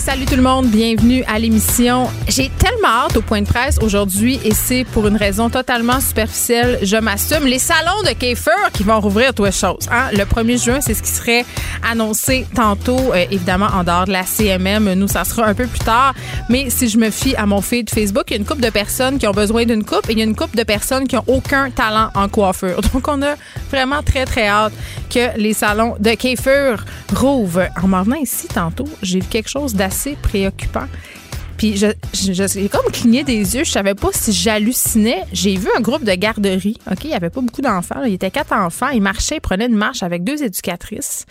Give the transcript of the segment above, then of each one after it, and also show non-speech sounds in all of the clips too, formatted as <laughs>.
Salut tout le monde, bienvenue à l'émission. J'ai tellement hâte au point de presse aujourd'hui et c'est pour une raison totalement superficielle, je m'assume. Les salons de Kiefer qui vont rouvrir toutes choses. Hein? Le 1er juin, c'est ce qui serait annoncé tantôt, euh, évidemment en dehors de la CMM. Nous, ça sera un peu plus tard. Mais si je me fie à mon feed Facebook, il y a une couple de personnes qui ont besoin d'une coupe et il y a une couple de personnes qui ont aucun talent en coiffure. <laughs> Donc, on a vraiment très, très hâte que les salons de Kiefer rouvrent. En m'en venant ici tantôt, j'ai vu quelque chose d'assez assez préoccupant. Puis je, j'ai comme cligné des yeux. Je savais pas si j'hallucinais. J'ai vu un groupe de garderie. OK, il y avait pas beaucoup d'enfants. Il y était quatre enfants. Ils marchaient, ils prenaient une marche avec deux éducatrices.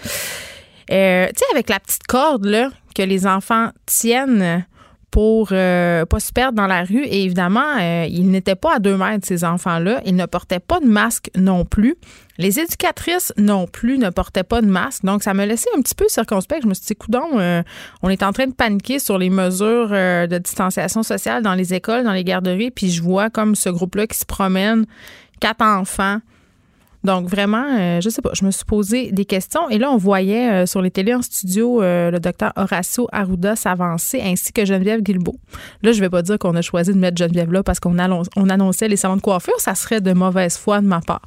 Euh, tu sais, avec la petite corde là, que les enfants tiennent pour euh, pas se perdre dans la rue. Et évidemment, euh, ils n'étaient pas à deux mètres, ces enfants-là. Ils ne portaient pas de masque non plus. Les éducatrices non plus ne portaient pas de masque. Donc, ça me laissait un petit peu circonspect. Je me suis dit, coudon, euh, on est en train de paniquer sur les mesures de distanciation sociale dans les écoles, dans les garderies. Puis je vois comme ce groupe-là qui se promène, quatre enfants donc vraiment, euh, je sais pas, je me suis posé des questions et là on voyait euh, sur les télés en studio euh, le docteur Horacio Arruda s'avancer ainsi que Geneviève Guilbeault. Là, je vais pas dire qu'on a choisi de mettre Geneviève là parce qu'on on annonçait les salons de coiffure, ça serait de mauvaise foi de ma part.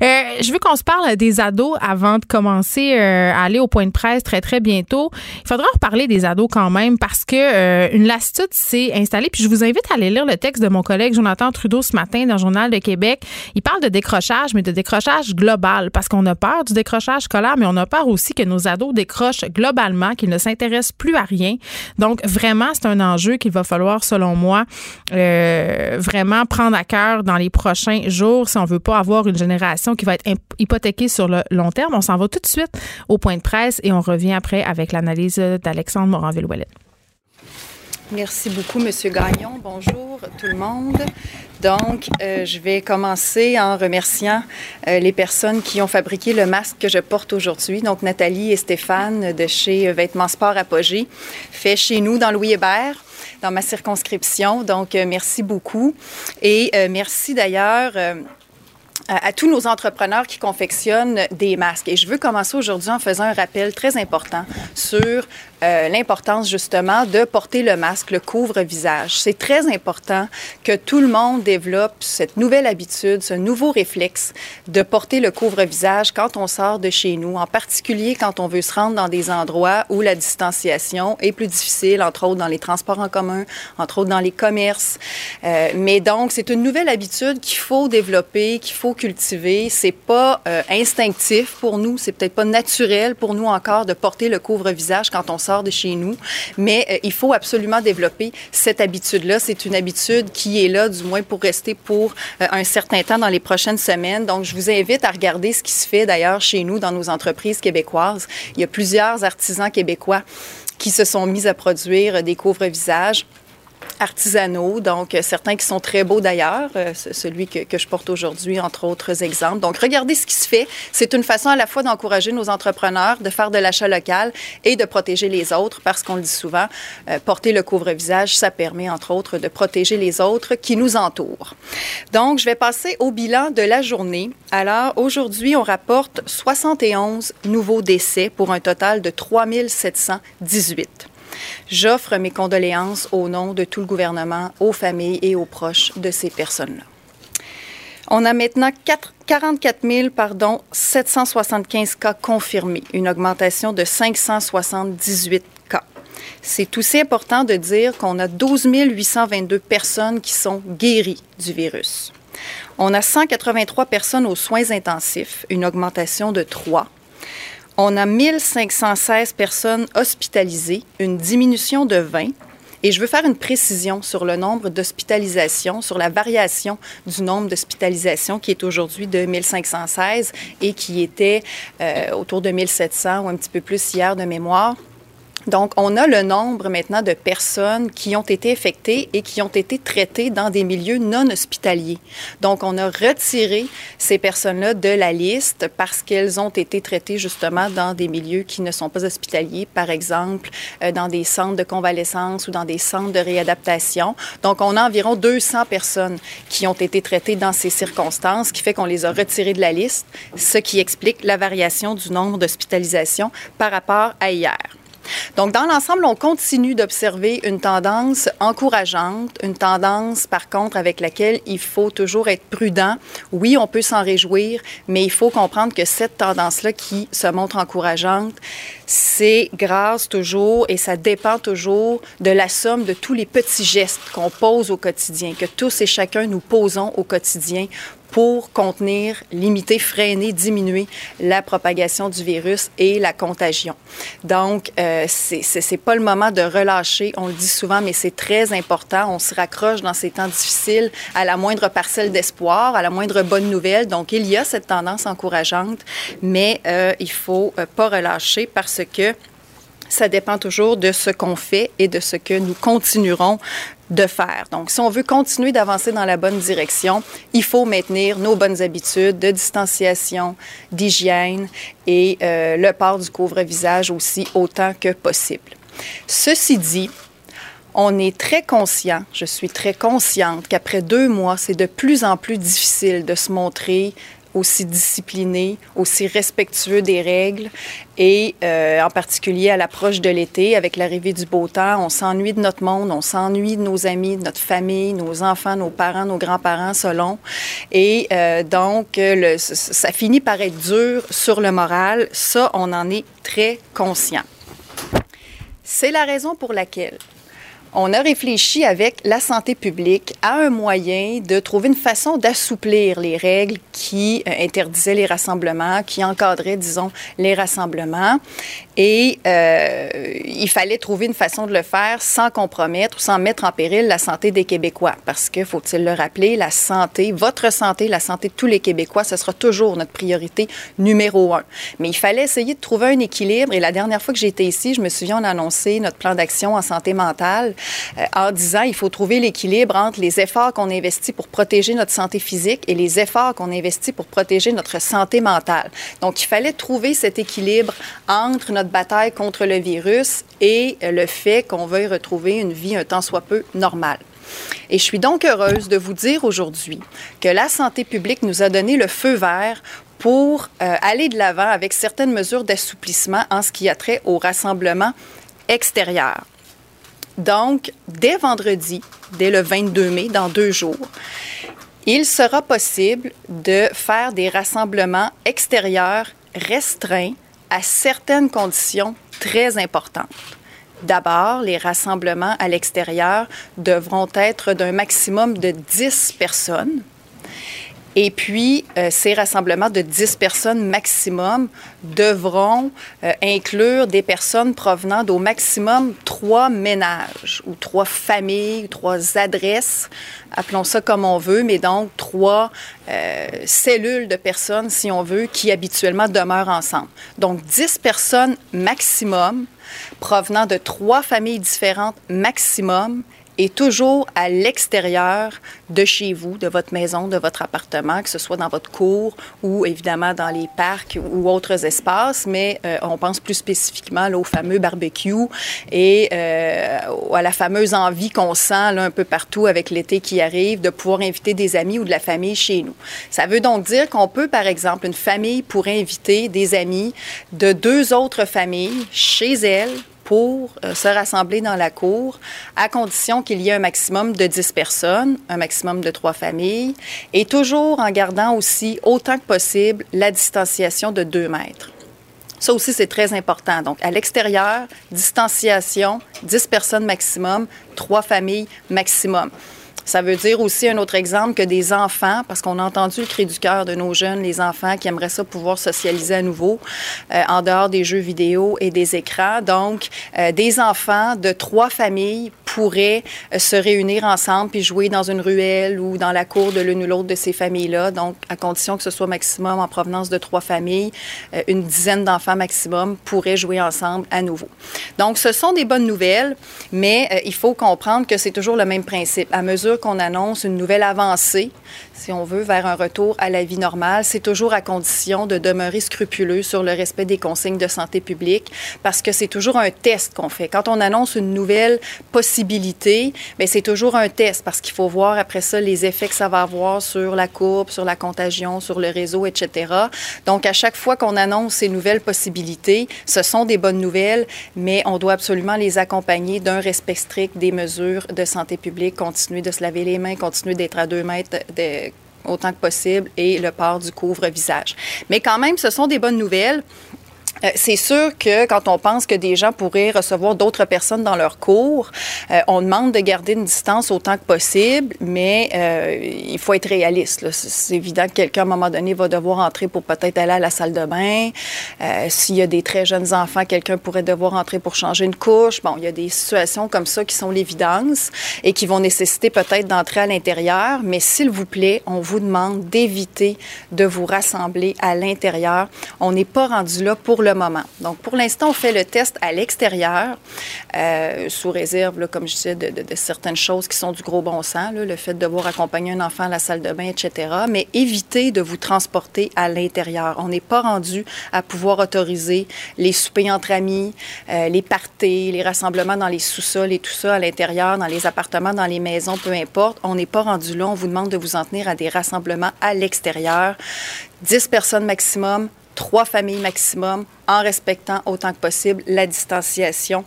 je veux qu'on se parle des ados avant de commencer à aller au point de presse très très bientôt. Il faudra reparler des ados quand même parce que une lassitude s'est installée puis je vous invite à aller lire le texte de mon collègue Jonathan Trudeau ce matin dans le journal de Québec. Il parle de décrochage mais de décrochage global parce qu'on a peur du décrochage scolaire, mais on a peur aussi que nos ados décrochent globalement, qu'ils ne s'intéressent plus à rien. Donc, vraiment, c'est un enjeu qu'il va falloir, selon moi, euh, vraiment prendre à cœur dans les prochains jours si on veut pas avoir une génération qui va être hypothéquée sur le long terme. On s'en va tout de suite au point de presse et on revient après avec l'analyse d'Alexandre Moranville-Ouellet. Merci beaucoup, Monsieur Gagnon. Bonjour tout le monde. Donc, euh, je vais commencer en remerciant euh, les personnes qui ont fabriqué le masque que je porte aujourd'hui. Donc, Nathalie et Stéphane de chez Vêtements Sport Apogée, fait chez nous dans Louis Hébert dans ma circonscription. Donc, euh, merci beaucoup. Et merci d'ailleurs à, tous nos entrepreneurs qui confectionnent des masques. Et je veux commencer aujourd'hui en faisant un rappel très important sur euh, l'importance justement de porter le masque, le couvre-visage. C'est très important que tout le monde développe cette nouvelle habitude, ce nouveau réflexe de porter le couvre-visage quand on sort de chez nous, en particulier quand on veut se rendre dans des endroits où la distanciation est plus difficile, entre autres dans les transports en commun, entre autres dans les commerces. Euh, mais donc, c'est une nouvelle habitude qu'il faut développer, qu'il faut cultiver. C'est pas euh, instinctif pour nous, c'est peut-être pas naturel pour nous encore de porter le couvre-visage quand on sort de chez nous. Mais euh, il faut absolument développer cette habitude-là. C'est une habitude qui est là, du moins pour rester pour euh, un certain temps dans les prochaines semaines. Donc, je vous invite à regarder ce qui se fait d'ailleurs chez nous dans nos entreprises québécoises. Il y a plusieurs artisans québécois qui se sont mis à produire des couvre-visages artisanaux, donc euh, certains qui sont très beaux d'ailleurs, euh, celui que, je porte aujourd'hui, entre autres exemples. Donc, regardez ce qui se fait. C'est une façon à la fois d'encourager nos entrepreneurs, de faire de l'achat local et de protéger les autres, parce qu'on le dit souvent, euh, porter le couvre-visage, ça permet, entre autres, de protéger les autres qui nous entourent. Donc, je vais passer au bilan de la journée. Alors, aujourd'hui, on rapporte 71 nouveaux décès pour un total de 3718. J'offre mes condoléances au nom de tout le gouvernement, aux familles et aux proches de ces personnes-là. On a maintenant 44 000, pardon, 775 cas confirmés, une augmentation de 578 cas. C'est aussi important de dire qu'on a 12 822 personnes qui sont guéries du virus. On a 183 personnes aux soins intensifs, une augmentation de 3 on a 1516 personnes hospitalisées, une diminution de 20. Et je veux faire une précision sur le nombre d'hospitalisations, sur la variation du nombre d'hospitalisations qui est aujourd'hui de 1516 et qui était euh, autour de 1700 ou un petit peu plus hier de mémoire. Donc, on a le nombre maintenant de personnes qui ont été infectées et qui ont été traitées dans des milieux non hospitaliers. Donc, on a retiré ces personnes-là de la liste parce qu'elles ont été traitées justement dans des milieux qui ne sont pas hospitaliers, par exemple euh, dans des centres de convalescence ou dans des centres de réadaptation. Donc, on a environ 200 personnes qui ont été traitées dans ces circonstances, ce qui fait qu'on les a retirées de la liste, ce qui explique la variation du nombre d'hospitalisations par rapport à hier. Donc, dans l'ensemble, on continue d'observer une tendance encourageante, une tendance, par contre, avec laquelle il faut toujours être prudent. Oui, on peut s'en réjouir, mais il faut comprendre que cette tendance-là qui se montre encourageante, c'est grâce toujours et ça dépend toujours de la somme de tous les petits gestes qu'on pose au quotidien, que tous et chacun nous posons au quotidien pour contenir, limiter, freiner, diminuer la propagation du virus et la contagion. Donc, euh, c'est pas le moment de relâcher, on le dit souvent, mais c'est très important. On se raccroche dans ces temps difficiles à la moindre parcelle d'espoir, à la moindre bonne nouvelle. Donc, il y a cette tendance encourageante, mais euh, il faut euh, pas relâcher parce que ça dépend toujours de ce qu'on fait et de ce que nous continuerons de faire. Donc, si on veut continuer d'avancer dans la bonne direction, il faut maintenir nos bonnes habitudes de distanciation, d'hygiène et euh, le port du couvre-visage aussi autant que possible. Ceci dit, on est très conscient, je suis très consciente qu'après deux mois, c'est de plus en plus difficile de se montrer aussi discipliné, aussi respectueux des règles. Et euh, en particulier à l'approche de l'été, avec l'arrivée du beau temps, on s'ennuie de notre monde, on s'ennuie de nos amis, de notre famille, nos enfants, nos parents, nos grands-parents, selon. Et euh, donc, le, ça finit par être dur sur le moral. Ça, on en est très conscient. C'est la raison pour laquelle on a réfléchi avec la santé publique à un moyen de trouver une façon d'assouplir les règles qui euh, interdisaient les rassemblements, qui encadraient, disons, les rassemblements. Et euh, il fallait trouver une façon de le faire sans compromettre ou sans mettre en péril la santé des Québécois. Parce que, faut-il le rappeler, la santé, votre santé, la santé de tous les Québécois, ce sera toujours notre priorité numéro un. Mais il fallait essayer de trouver un équilibre. Et la dernière fois que j'étais ici, je me souviens, on a annoncé notre plan d'action en santé mentale en disant il faut trouver l'équilibre entre les efforts qu'on investit pour protéger notre santé physique et les efforts qu'on investit pour protéger notre santé mentale. Donc, il fallait trouver cet équilibre entre notre bataille contre le virus et le fait qu'on veuille retrouver une vie un tant soit peu normale. Et je suis donc heureuse de vous dire aujourd'hui que la santé publique nous a donné le feu vert pour euh, aller de l'avant avec certaines mesures d'assouplissement en ce qui a trait au rassemblement extérieur. Donc, dès vendredi, dès le 22 mai, dans deux jours, il sera possible de faire des rassemblements extérieurs restreints à certaines conditions très importantes. D'abord, les rassemblements à l'extérieur devront être d'un maximum de 10 personnes. Et puis, euh, ces rassemblements de 10 personnes maximum devront euh, inclure des personnes provenant d'au maximum trois ménages ou trois familles, trois adresses, appelons ça comme on veut, mais donc trois euh, cellules de personnes, si on veut, qui habituellement demeurent ensemble. Donc, 10 personnes maximum provenant de trois familles différentes maximum et toujours à l'extérieur de chez vous, de votre maison, de votre appartement, que ce soit dans votre cour ou évidemment dans les parcs ou autres espaces, mais euh, on pense plus spécifiquement là, au fameux barbecue et euh, à la fameuse envie qu'on sent là, un peu partout avec l'été qui arrive de pouvoir inviter des amis ou de la famille chez nous. Ça veut donc dire qu'on peut, par exemple, une famille pourrait inviter des amis de deux autres familles chez elle pour euh, se rassembler dans la cour, à condition qu'il y ait un maximum de 10 personnes, un maximum de trois familles, et toujours en gardant aussi autant que possible la distanciation de 2 mètres. Ça aussi, c'est très important. Donc, à l'extérieur, distanciation, 10 personnes maximum, trois familles maximum. Ça veut dire aussi un autre exemple que des enfants, parce qu'on a entendu le cri du cœur de nos jeunes, les enfants qui aimeraient ça pouvoir socialiser à nouveau euh, en dehors des jeux vidéo et des écrans. Donc, euh, des enfants de trois familles pourraient euh, se réunir ensemble puis jouer dans une ruelle ou dans la cour de l'une ou l'autre de ces familles-là. Donc, à condition que ce soit maximum en provenance de trois familles, une dizaine d'enfants maximum pourraient jouer ensemble à nouveau. Donc, ce sont des bonnes nouvelles, mais il faut comprendre que c'est toujours le même principe. À mesure qu'on annonce une nouvelle avancée, si on veut, vers un retour à la vie normale, c'est toujours à condition de demeurer scrupuleux sur le respect des consignes de santé publique parce que c'est toujours un test qu'on fait. Quand on annonce une nouvelle possibilité, bien, c'est toujours un test parce qu'il faut voir après ça les effets que ça va avoir sur la courbe, sur la contagion, sur le réseau, etc. Donc, à chaque fois qu'on annonce ces nouvelles possibilités, ce sont des bonnes nouvelles, mais on doit absolument les accompagner d'un respect strict des mesures de santé publique, continuer de se laver les mains, continuer d'être à deux mètres autant que possible et le port du couvre-visage. Mais quand même, ce sont des bonnes nouvelles. Euh, c'est sûr que quand on pense que des gens pourraient recevoir d'autres personnes dans leur cours, euh, on demande de garder une distance autant que possible, mais euh, il faut être réaliste. C'est évident que quelqu'un, à un moment donné, va devoir entrer pour peut-être aller à la salle de bain. S'il y a des très jeunes enfants, quelqu'un pourrait devoir entrer pour changer une couche. Bon, il y a des situations comme ça qui sont l'évidence et qui vont nécessiter peut-être d'entrer à l'intérieur, mais s'il vous plaît, on vous demande d'éviter de vous rassembler à l'intérieur. On n'est pas rendu là pour moment. Donc, pour l'instant, on fait le test à l'extérieur, euh, sous réserve, comme je disais, de, certaines choses qui sont du gros bon sens, le fait de devoir accompagner un enfant à la salle de bain, etc. Mais évitez de vous transporter à l'intérieur. On n'est pas rendu à pouvoir autoriser les soupers entre amis, euh, les parties, les rassemblements dans les sous-sols et tout ça à l'intérieur, dans les appartements, dans les maisons, peu importe. On n'est pas rendu là. On vous demande de vous en tenir à des rassemblements à l'extérieur. 10 personnes maximum, trois familles maximum en respectant autant que possible la distanciation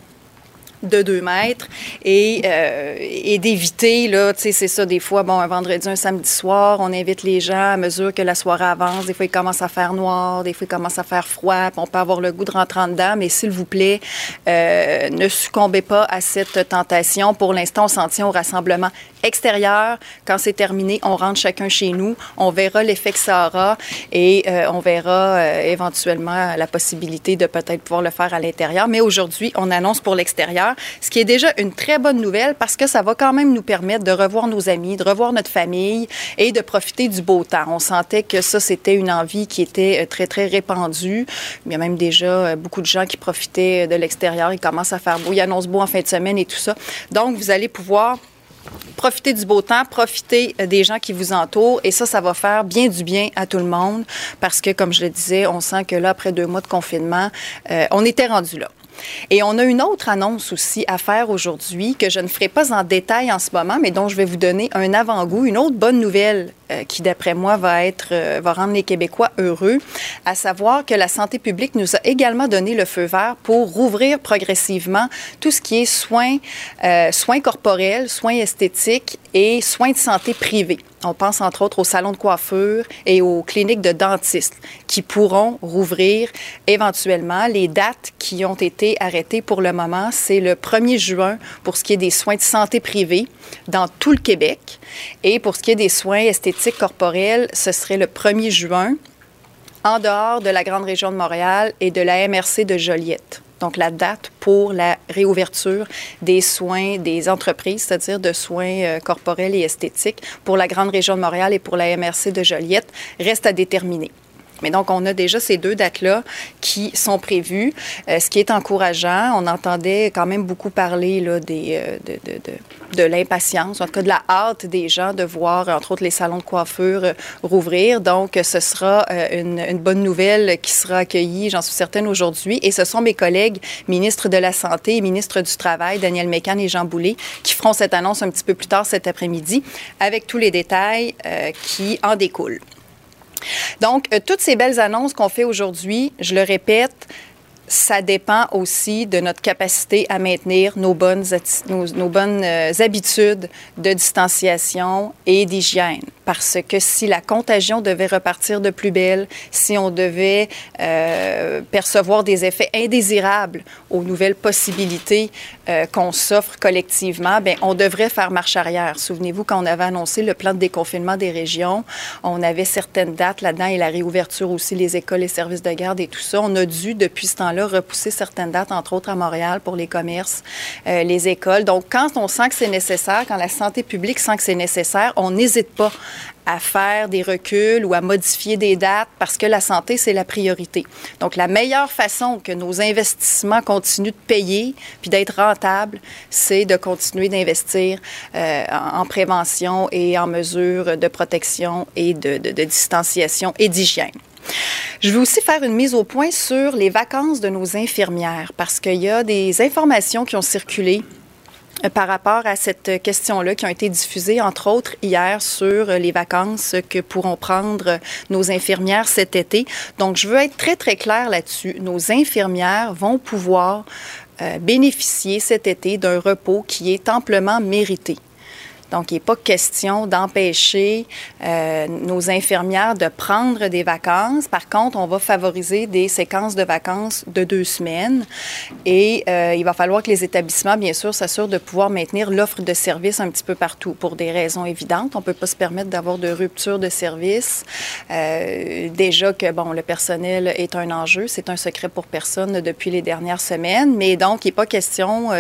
de deux mètres et, euh, et d'éviter, là, tu sais, c'est ça, des fois, bon, un vendredi, un samedi soir, on invite les gens à mesure que la soirée avance. Des fois, il commence à faire noir, des fois, il commence à faire froid, on peut avoir le goût de rentrer en dedans, mais s'il vous plaît, euh, ne succombez pas à cette tentation. Pour l'instant, on s'en tient au rassemblement extérieur. Quand c'est terminé, on rentre chacun chez nous. On verra l'effet que ça aura et euh, on verra éventuellement la possibilité de peut-être pouvoir le faire à l'intérieur. Mais aujourd'hui, on annonce pour l'extérieur, ce qui est déjà une très bonne nouvelle parce que ça va quand même nous permettre de revoir nos amis, de revoir notre famille et de profiter du beau temps. On sentait que ça, c'était une envie qui était euh, très, très répandue. Il y a même déjà beaucoup de gens qui profitaient de l'extérieur. Il commence à faire beau. Il annonce beau en fin de semaine et tout ça. Donc, vous allez pouvoir profiter du beau temps, profiter euh, des gens qui vous entourent. Et ça, ça va faire bien du bien à tout le monde parce que, comme je le disais, on sent que là, après deux mois de confinement, euh, on était rendu là. Et on a une autre annonce aussi à faire aujourd'hui que je ne ferai pas en détail en ce moment, mais dont je vais vous donner un avant-goût, une autre bonne nouvelle qui, d'après moi, va être euh, va rendre les Québécois heureux, à savoir que la santé publique nous a également donné le feu vert pour rouvrir progressivement tout ce qui est soins, euh, soins corporels, soins esthétiques et soins de santé privés. On pense entre autres aux salons de coiffure et aux cliniques de dentistes qui pourront rouvrir éventuellement. Les dates qui ont été arrêtées pour le moment, c'est le 1er juin pour ce qui est des soins de santé privés dans tout le Québec. Et pour ce qui est des soins esthétiques corporels, ce serait le 1er juin en dehors de la grande région de Montréal et de la MRC de Joliette donc la date pour la réouverture des soins des entreprises, c'est-à-dire de soins euh, corporels et esthétiques pour la grande région de Montréal et pour la MRC de Joliette, reste à déterminer. Mais donc, on a déjà ces deux dates-là qui sont prévues, euh, ce qui est encourageant. On entendait quand même beaucoup parler euh, de, l'impatience, en tout cas de la hâte des gens de voir, entre autres, les salons de coiffure euh, rouvrir. Donc, ce sera une, une, bonne nouvelle qui sera accueillie, j'en suis certaine, aujourd'hui. Et ce sont mes collègues ministres de la Santé et ministres du Travail, Daniel Mécan et Jean Boulet, qui feront cette annonce un petit peu plus tard cet après-midi avec tous les détails qui en découlent. Donc, euh, toutes ces belles annonces qu'on fait aujourd'hui, je le répète, ça dépend aussi de notre capacité à maintenir nos bonnes, nos, bonnes euh, habitudes de distanciation et d'hygiène. parce que si la contagion devait repartir de plus belle, si on devait euh, percevoir des effets indésirables aux nouvelles possibilités euh, qu'on s'offre collectivement, ben on devrait faire marche arrière. Souvenez-vous quand on avait annoncé le plan de déconfinement des régions, on avait certaines dates là-dedans et la réouverture aussi, les écoles, les services de garde et tout ça. On a dû, depuis ce temps-là, repousser certaines dates, entre autres à Montréal pour les commerces, euh, les écoles. Donc, quand on sent que c'est nécessaire, quand la santé publique sent que c'est nécessaire, on n'hésite pas à faire des reculs ou à modifier des dates parce que la santé, c'est la priorité. Donc, la meilleure façon que nos investissements continuent de payer puis d'être rentables, c'est de continuer d'investir euh, en prévention et en mesures de protection et de, distanciation et d'hygiène. Je veux aussi faire une mise au point sur les vacances de nos infirmières parce qu'il y a des informations qui ont circulé euh, par rapport à cette question-là qui ont été diffusées, entre autres, hier sur les vacances que pourront prendre nos infirmières cet été. Donc, je veux être très, très claire là-dessus. Nos infirmières vont pouvoir euh, bénéficier cet été d'un repos qui est amplement mérité. Donc, il n'est pas question d'empêcher euh, nos infirmières de prendre des vacances. Par contre, on va favoriser des séquences de vacances de deux semaines. Et euh, il va falloir que les établissements, bien sûr, s'assurent de pouvoir maintenir l'offre de services un petit peu partout pour des raisons évidentes. On ne peut pas se permettre d'avoir de rupture de service. Euh, déjà que, bon, le personnel est un enjeu. C'est un secret pour personne depuis les dernières semaines. Mais donc, il n'est pas question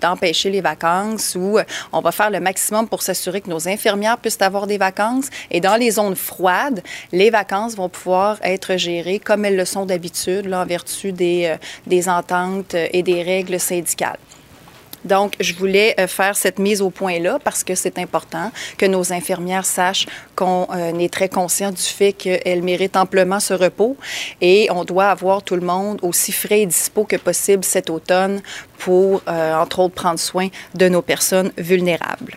d'empêcher de, les vacances ou on va faire le maximum pour s'assurer que nos infirmières puissent avoir des vacances. Et dans les zones froides, les vacances vont pouvoir être gérées comme elles le sont d'habitude, en vertu des, euh, ententes et des règles syndicales. Donc, je voulais euh, faire cette mise au point-là parce que c'est important que nos infirmières sachent qu'on euh, est très conscient du fait qu'elles méritent amplement ce repos et on doit avoir tout le monde aussi frais et dispo que possible cet automne pour, euh, entre autres, prendre soin de nos personnes vulnérables.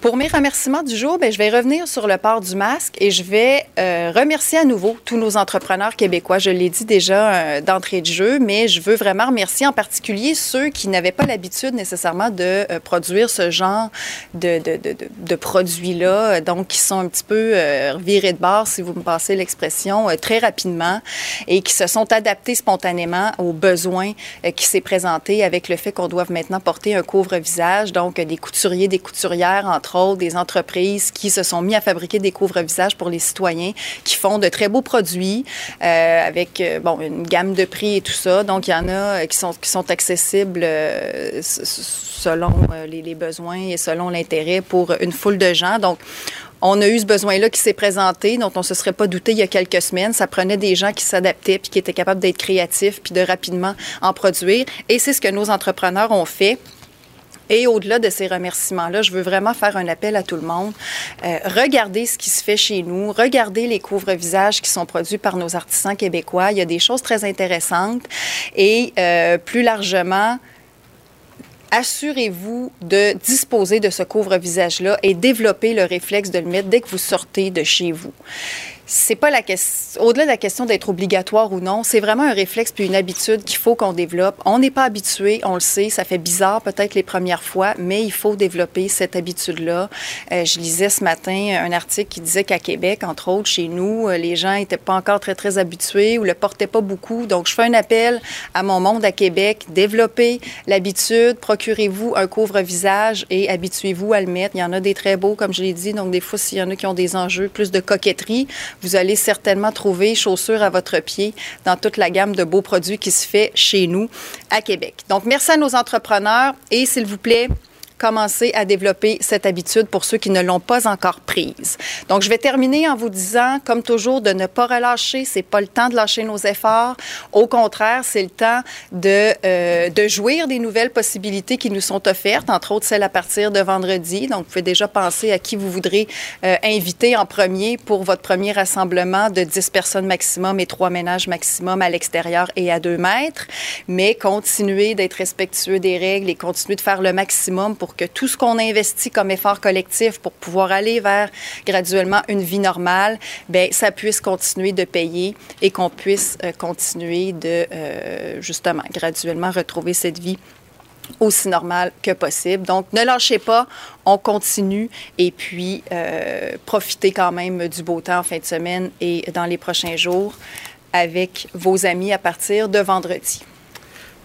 Pour mes remerciements du jour, bien, je vais revenir sur le port du masque et je vais euh, remercier à nouveau tous nos entrepreneurs québécois. Je l'ai dit déjà euh, d'entrée de jeu, mais je veux vraiment remercier en particulier ceux qui n'avaient pas l'habitude nécessairement de euh, produire ce genre de, de, de, de produits-là, donc qui sont un petit peu euh, virés de bord, si vous me passez l'expression, euh, très rapidement et qui se sont adaptés spontanément aux besoins euh, qui s'est présenté avec le fait qu'on doive maintenant porter un couvre-visage, donc des couturiers, des couturières, entre des entreprises qui se sont mis à fabriquer des couvre-visages pour les citoyens, qui font de très beaux produits euh, avec euh, bon, une gamme de prix et tout ça. Donc, il y en a qui sont, qui sont accessibles euh, selon les, besoins et selon l'intérêt pour une foule de gens. Donc, on a eu ce besoin-là qui s'est présenté, dont on se serait pas douté il y a quelques semaines. Ça prenait des gens qui s'adaptaient puis qui étaient capables d'être créatifs puis de rapidement en produire. Et c'est ce que nos entrepreneurs ont fait. Et au-delà de ces remerciements-là, je veux vraiment faire un appel à tout le monde. Euh, regardez ce qui se fait chez nous. Regardez les couvre-visages qui sont produits par nos artisans québécois. Il y a des choses très intéressantes. Et euh, plus largement, assurez-vous de disposer de ce couvre-visage-là et développer le réflexe de le mettre dès que vous sortez de chez vous c'est pas la question, au-delà de la question d'être obligatoire ou non, c'est vraiment un réflexe puis une habitude qu'il faut qu'on développe. On n'est pas habitué, on le sait, ça fait bizarre peut-être les premières fois, mais il faut développer cette habitude-là. Euh, je lisais ce matin un article qui disait qu'à Québec, entre autres, chez nous, euh, les gens n'étaient pas encore très, très habitués ou le portaient pas beaucoup. Donc, je fais un appel à mon monde à Québec, développez l'habitude, procurez-vous un couvre-visage et habituez-vous à le mettre. Il y en a des très beaux, comme je l'ai dit, donc des fois, s'il y en a qui ont des enjeux plus de coquetterie, vous allez certainement trouver chaussures à votre pied dans toute la gamme de beaux produits qui se fait chez nous à Québec. Donc, merci à nos entrepreneurs et s'il vous plaît, commencer à développer cette habitude pour ceux qui ne l'ont pas encore prise. Donc, je vais terminer en vous disant, comme toujours, de ne pas relâcher. C'est pas le temps de lâcher nos efforts. Au contraire, c'est le temps de, euh, de jouir des nouvelles possibilités qui nous sont offertes, entre autres celles à partir de vendredi. Donc, vous pouvez déjà penser à qui vous voudrez euh, inviter en premier pour votre premier rassemblement de 10 personnes maximum et trois ménages maximum à l'extérieur et à 2 mètres. Mais continuez d'être respectueux des règles et continuez de faire le maximum pour pour que tout ce qu'on investit comme effort collectif pour pouvoir aller vers graduellement une vie normale, ben ça puisse continuer de payer et qu'on puisse euh, continuer de euh, justement graduellement retrouver cette vie aussi normal que possible. Donc, ne lâchez pas, on continue et puis euh, profitez quand même du beau temps en fin de semaine et dans les prochains jours avec vos amis à partir de vendredi.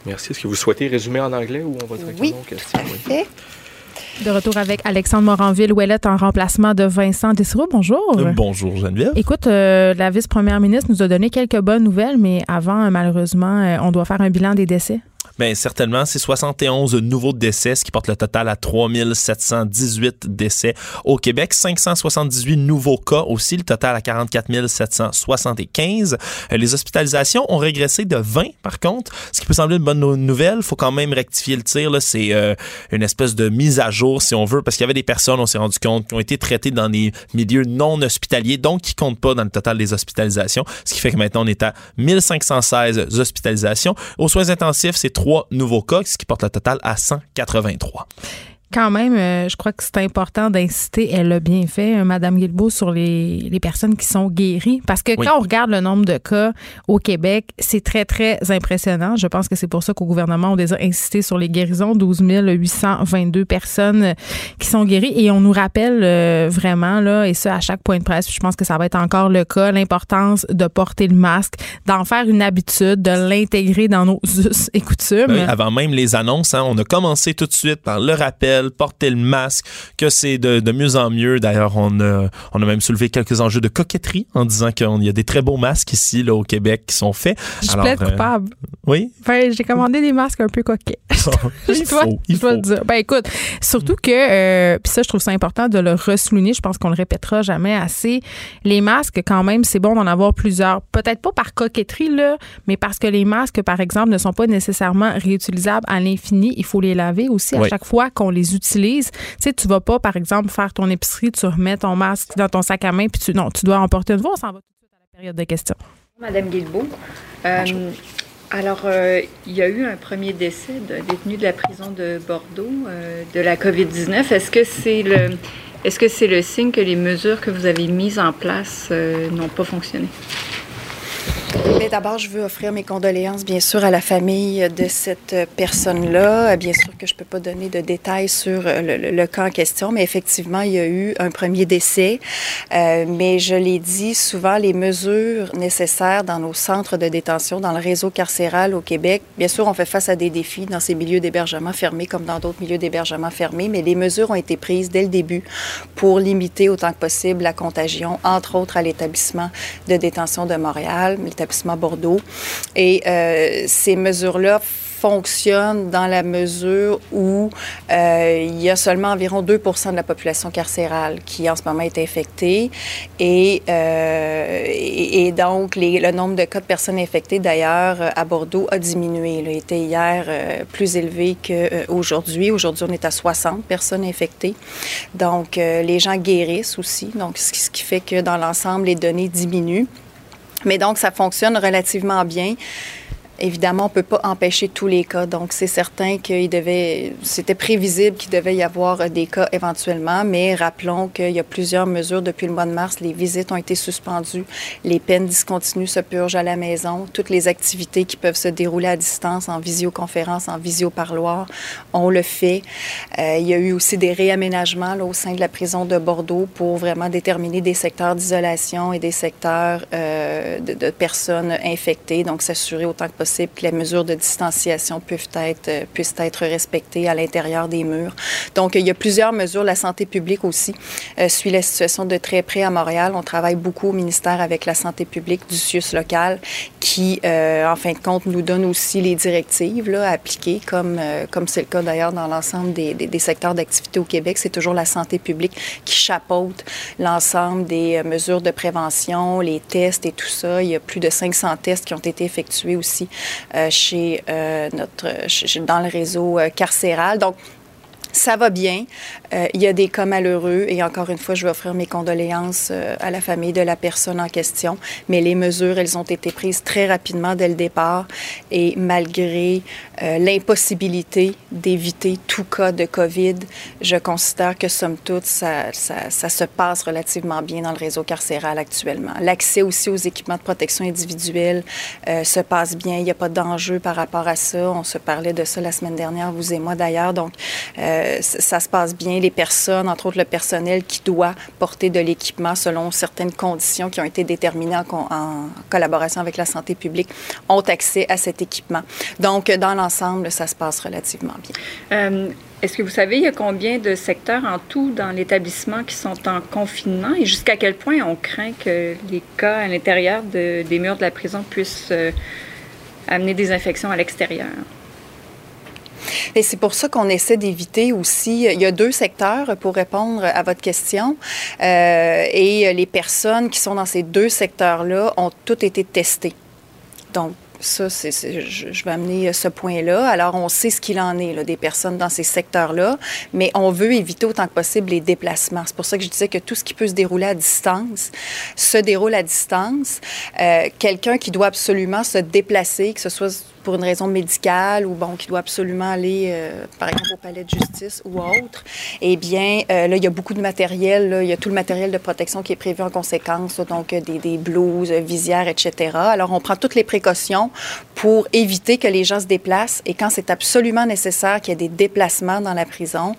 Merci. Est-ce que vous souhaitez résumer en anglais ou on va directement oui, aux questions? Oui, De retour avec Alexandre Moranville-Ouellette en remplacement de Vincent Dessereau. Bonjour. Euh, bonjour Geneviève. Écoute, euh, la vice-première ministre nous a donné quelques bonnes nouvelles, mais avant, malheureusement, euh, on doit faire un bilan des décès. Bien, certainement, c'est 71 nouveaux décès, ce qui porte le total à 3718 décès au Québec. 578 nouveaux cas aussi, le total à 44 775. Euh, Les hospitalisations ont régressé de 20, par contre, ce qui peut sembler une bonne no- nouvelle. faut quand même rectifier le tir. C'est euh, une espèce de mise à jour, si on veut, parce qu'il y avait des personnes, on s'est rendu compte, qui ont été traitées dans des milieux non hospitaliers, donc qui comptent pas dans le total des hospitalisations, ce qui fait que maintenant, on est à 1516 hospitalisations. Aux soins intensifs, c'est trois nouveaux cas, ce qui porte le total à 183. Quand même, euh, je crois que c'est important d'inciter, elle l'a bien fait, euh, Madame Guilbeault, sur les, les personnes qui sont guéries. Parce que Oui. quand on regarde le nombre de cas au Québec, c'est très, très impressionnant. Je pense que c'est pour ça qu'au gouvernement, on déjà insisté sur les guérisons. 12 822 personnes euh, qui sont guéries. Et on nous rappelle euh, vraiment, là, et ça à chaque point de presse, je pense que ça va être encore le cas, l'importance de porter le masque, d'en faire une habitude, de l'intégrer dans nos us et coutumes. Ben avant même les annonces, hein, on a commencé tout de suite par le rappel, porter le masque, que c'est de, de mieux en mieux. D'ailleurs, on a, on a même soulevé quelques enjeux de coquetterie en disant qu'il y a des très beaux masques ici, là, au Québec, qui sont faits. je Alors, plaide euh, coupable. Oui? Enfin, j'ai commandé des masques un peu coquets. <laughs> il je dois, faut, il dois faut. le dire. Ben écoute, surtout que, euh, puis ça, je trouve ça important de le ressouligner. Je pense qu'on le répétera jamais assez. Les masques, quand même, c'est bon d'en avoir plusieurs. Peut-être pas par coquetterie, là, mais parce que les masques, par exemple, ne sont pas nécessairement réutilisables à l'infini. Il faut les laver aussi à Oui. chaque fois qu'on les utilise. Tu sais, tu vas pas, par exemple, faire ton épicerie, tu remets ton masque dans ton sac à main, puis tu, non, tu dois en porter une fois. On s'en va tout de suite à la période de questions. Madame Guilbeault. Euh, alors, euh, il y a eu un premier décès de détenu de la prison de Bordeaux euh, de la COVID-19. Est-ce que c'est le est-ce que c'est le signe que les mesures que vous avez mises en place euh, n'ont pas fonctionné? Mais d'abord, je veux offrir mes condoléances, bien sûr, à la famille de cette euh, personne-là. Bien sûr que je ne peux pas donner de détails sur euh, le cas en question, mais effectivement, il y a eu un premier décès. Euh, mais je l'ai dit, souvent, les mesures nécessaires dans nos centres de détention, dans le réseau carcéral au Québec, bien sûr, on fait face à des défis dans ces milieux d'hébergement fermés comme dans d'autres milieux d'hébergement fermés, mais les mesures ont été prises dès le début pour limiter autant que possible la contagion, entre autres à l'établissement de détention de Montréal, l'établissement Bordeaux. Et euh, ces mesures-là fonctionnent dans la mesure où euh, il y a seulement environ 2% de la population carcérale qui en ce moment est infectée et, euh, donc le nombre de cas de personnes infectées d'ailleurs à Bordeaux a diminué. Il était hier plus élevé qu'aujourd'hui. Aujourd'hui, on est à 60 personnes infectées. Donc les gens guérissent aussi, donc ce qui fait que dans l'ensemble, les données diminuent. Mais donc, ça fonctionne relativement bien. Évidemment, on ne peut pas empêcher tous les cas. Donc, c'est certain qu'il devait, c'était prévisible qu'il devait y avoir des cas éventuellement, mais rappelons qu'il y a plusieurs mesures depuis le mois de mars. Les visites ont été suspendues, les peines discontinues se purgent à la maison, toutes les activités qui peuvent se dérouler à distance, en visioconférence, en visioparloir, on le fait. Euh, il y a eu aussi des réaménagements là, au sein de la prison de Bordeaux pour vraiment déterminer des secteurs d'isolation et des secteurs euh, de, de personnes infectées, donc s'assurer autant que possible que les mesures de distanciation euh, puissent être respectées à l'intérieur des murs. Donc, il y a plusieurs mesures. La santé publique aussi euh, suit la situation de très près à Montréal. On travaille beaucoup au ministère avec la santé publique du CIUS local qui, euh, en fin de compte, nous donne aussi les directives là, à appliquer, comme c'est le cas d'ailleurs dans l'ensemble des, secteurs d'activité au Québec. C'est toujours la santé publique qui chapeaute l'ensemble des mesures de prévention, les tests et tout ça. Il y a plus de 500 tests qui ont été effectués aussi chez euh, notre, dans le réseau euh, carcéral. Donc, Ça va bien. Euh, il y a des cas malheureux et encore une fois, je veux offrir mes condoléances euh, à la famille de la personne en question. Mais les mesures, elles ont été prises très rapidement dès le départ et malgré euh, l'impossibilité d'éviter tout cas de COVID, je considère que somme toute, ça, se passe relativement bien dans le réseau carcéral actuellement. L'accès aussi aux équipements de protection individuelle se passe bien. Il n'y a pas d'enjeu par rapport à ça. On se parlait de ça la semaine dernière, vous et moi d'ailleurs. Donc, ça se passe bien. Les personnes, entre autres le personnel qui doit porter de l'équipement selon certaines conditions qui ont été déterminées en, collaboration avec la santé publique, ont accès à cet équipement. Donc, dans l'ensemble, ça se passe relativement bien. Euh, est-ce que vous savez, il y a combien de secteurs en tout dans l'établissement qui sont en confinement et jusqu'à quel point on craint que les cas à l'intérieur des murs de la prison puissent euh, amener des infections à l'extérieur? Et c'est pour ça qu'on essaie d'éviter aussi. Il y a deux secteurs pour répondre à votre question. Euh, et les personnes qui sont dans ces deux secteurs-là ont toutes été testées. Donc, ça, je, vais amener ce point-là. Alors, on sait ce qu'il en est des personnes dans ces secteurs-là, mais on veut éviter autant que possible les déplacements. C'est pour ça que je disais que tout ce qui peut se dérouler à distance se déroule à distance. Euh, quelqu'un qui doit absolument se déplacer, que ce soit pour une raison médicale ou bon, qui doit absolument aller, euh, par exemple, au palais de justice ou autre, eh bien, euh, là, il y a beaucoup de matériel. Là, il y a tout le matériel de protection qui est prévu en conséquence, donc euh, des, des blouses, visières, etc. Alors, on prend toutes les précautions pour éviter que les gens se déplacent et quand c'est absolument nécessaire qu'il y ait des déplacements dans la prison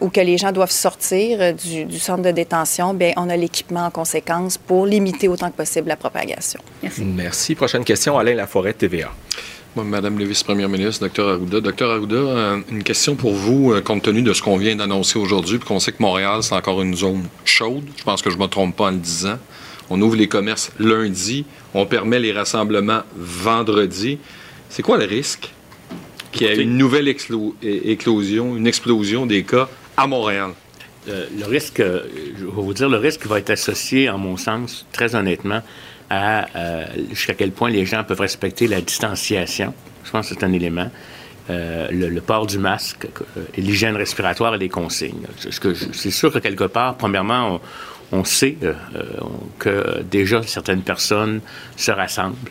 ou que les gens doivent sortir du, du centre de détention, bien, on a l'équipement en conséquence pour limiter autant que possible la propagation. Merci. Merci. Prochaine question, Alain Laforêt, TVA. Madame le vice-première ministre, Dr Arruda. Dr Arruda, euh, une question pour vous, euh, compte tenu de ce qu'on vient d'annoncer aujourd'hui, puis qu'on sait que Montréal, c'est encore une zone chaude. Je pense que je ne me trompe pas en le disant. On ouvre les commerces lundi, on permet les rassemblements vendredi. C'est quoi le risque qu'il y ait une nouvelle éclosion, une explosion des cas à Montréal? Euh, le risque, je vais vous dire, le risque va être associé, en mon sens, très honnêtement, à euh, jusqu'à quel point les gens peuvent respecter la distanciation. Je pense que c'est un élément. Euh, le, port du masque, euh, l'hygiène respiratoire et les consignes. C'est sûr que quelque part, premièrement, on, sait que déjà certaines personnes se rassemblent.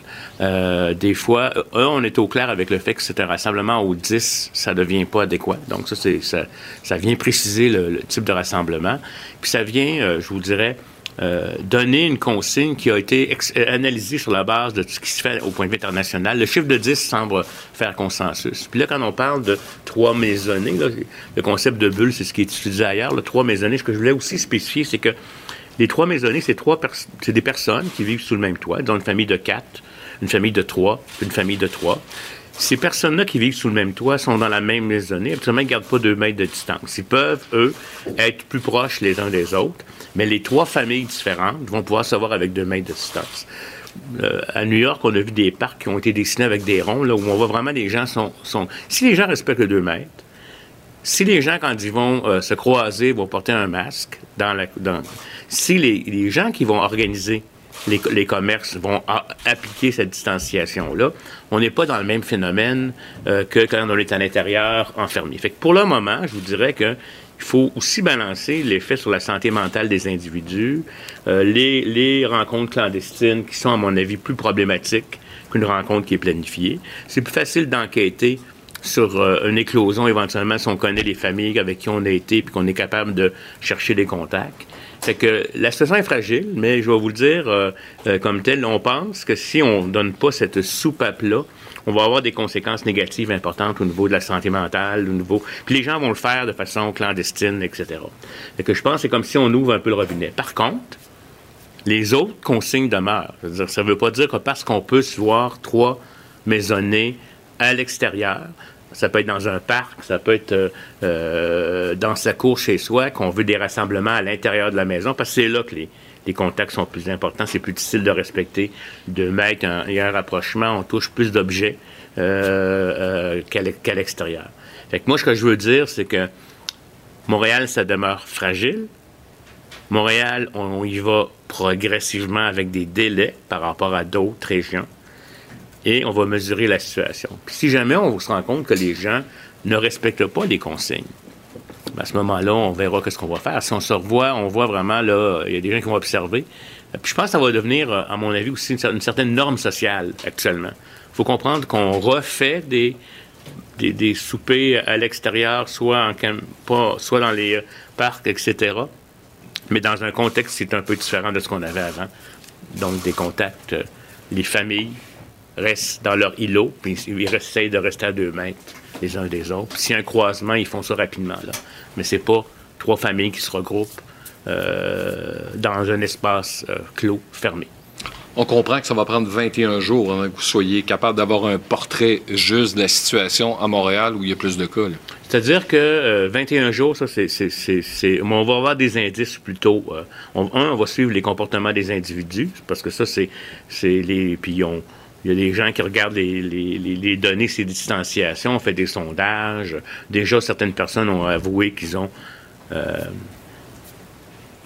des fois, on est au clair avec le fait que c'est un rassemblement où 10, ça ne devient pas adéquat. Donc ça, ça, ça vient préciser le, le, type de rassemblement. Puis ça vient, je vous dirais, euh, donner une consigne qui a été euh, analysée sur la base de tout ce qui se fait au point de vue international. Le chiffre de 10 semble faire consensus. Puis là, quand on parle de trois maisonnées, le concept de bulle, c'est ce qui est utilisé ailleurs, le trois maisonnées, ce que je voulais aussi spécifier, c'est que les trois maisonnées, c'est trois c'est des personnes qui vivent sous le même toit, dans une famille de quatre, une famille de trois, une famille de trois. Ces personnes-là qui vivent sous le même toit sont dans la même maisonnée. Absolument, ils ne gardent pas deux mètres de distance. Ils peuvent, eux, être plus proches les uns des autres, mais les trois familles différentes vont pouvoir se voir avec deux mètres de distance. Euh, à New York, on a vu des parcs qui ont été dessinés avec des ronds, là, où on voit vraiment les gens sont. Si les gens respectent les deux mètres, si les gens, quand ils vont euh, se croiser, vont porter un masque, dans la, si les gens qui vont organiser les, commerces vont appliquer cette distanciation-là. On n'est pas dans le même phénomène euh, que quand on est à l'intérieur enfermé. Fait que pour le moment, je vous dirais que il faut aussi balancer l'effet sur la santé mentale des individus, euh, les, rencontres clandestines qui sont, à mon avis, plus problématiques qu'une rencontre qui est planifiée. C'est plus facile d'enquêter sur euh, une éclosion éventuellement si on connaît les familles avec qui on a été puis qu'on est capable de chercher des contacts. Fait que la situation est fragile, mais je vais vous le dire euh, euh, comme tel, on pense que si on ne donne pas cette soupape-là, on va avoir des conséquences négatives importantes au niveau de la santé mentale, au niveau... Puis les gens vont le faire de façon clandestine, etc. Que je pense que c'est comme si on ouvre un peu le robinet. Par contre, les autres consignes demeurent. ça ne veut pas dire que parce qu'on peut se voir trois maisonnées à l'extérieur, ça peut être dans un parc, ça peut être euh, euh, dans sa cour chez soi, qu'on veut des rassemblements à l'intérieur de la maison, parce que c'est là que les, contacts sont plus importants, c'est plus difficile de respecter, de mettre un, rapprochement, on touche plus d'objets euh, qu'à l'extérieur. Fait que moi, ce que je veux dire, c'est que Montréal, ça demeure fragile. Montréal, on y va progressivement avec des délais par rapport à d'autres régions et on va mesurer la situation. Puis si jamais on se rend compte que les gens ne respectent pas les consignes, à ce moment-là, on verra qu'est-ce qu'on va faire. Si on se revoit, on voit vraiment, là, il y a des gens qui vont observer. Puis je pense que ça va devenir, euh, à mon avis, aussi une, certaine norme sociale actuellement. Il faut comprendre qu'on refait des, des, soupers à l'extérieur, soit, en, soit dans les parcs, etc. Mais dans un contexte qui est un peu différent de ce qu'on avait avant. Donc, des contacts, euh, les familles restent dans leur îlot, puis ils essayent de rester à deux mètres les uns des autres. S'il y a un croisement, ils font ça rapidement. Là. Mais c'est pas trois familles qui se regroupent euh, dans un espace euh, clos, fermé. On comprend que ça va prendre 21 jours avant que vous soyez capable d'avoir un portrait juste de la situation à Montréal où il y a plus de cas. C'est-à-dire que 21 euh, jours, ça, c'est, On va avoir des indices plutôt. un, on va suivre les comportements des individus, parce que ça, c'est, les. Puis on, il y a des gens qui regardent les, les, données, ces distanciations, on fait des sondages. Déjà, certaines personnes ont avoué qu'ils ont euh,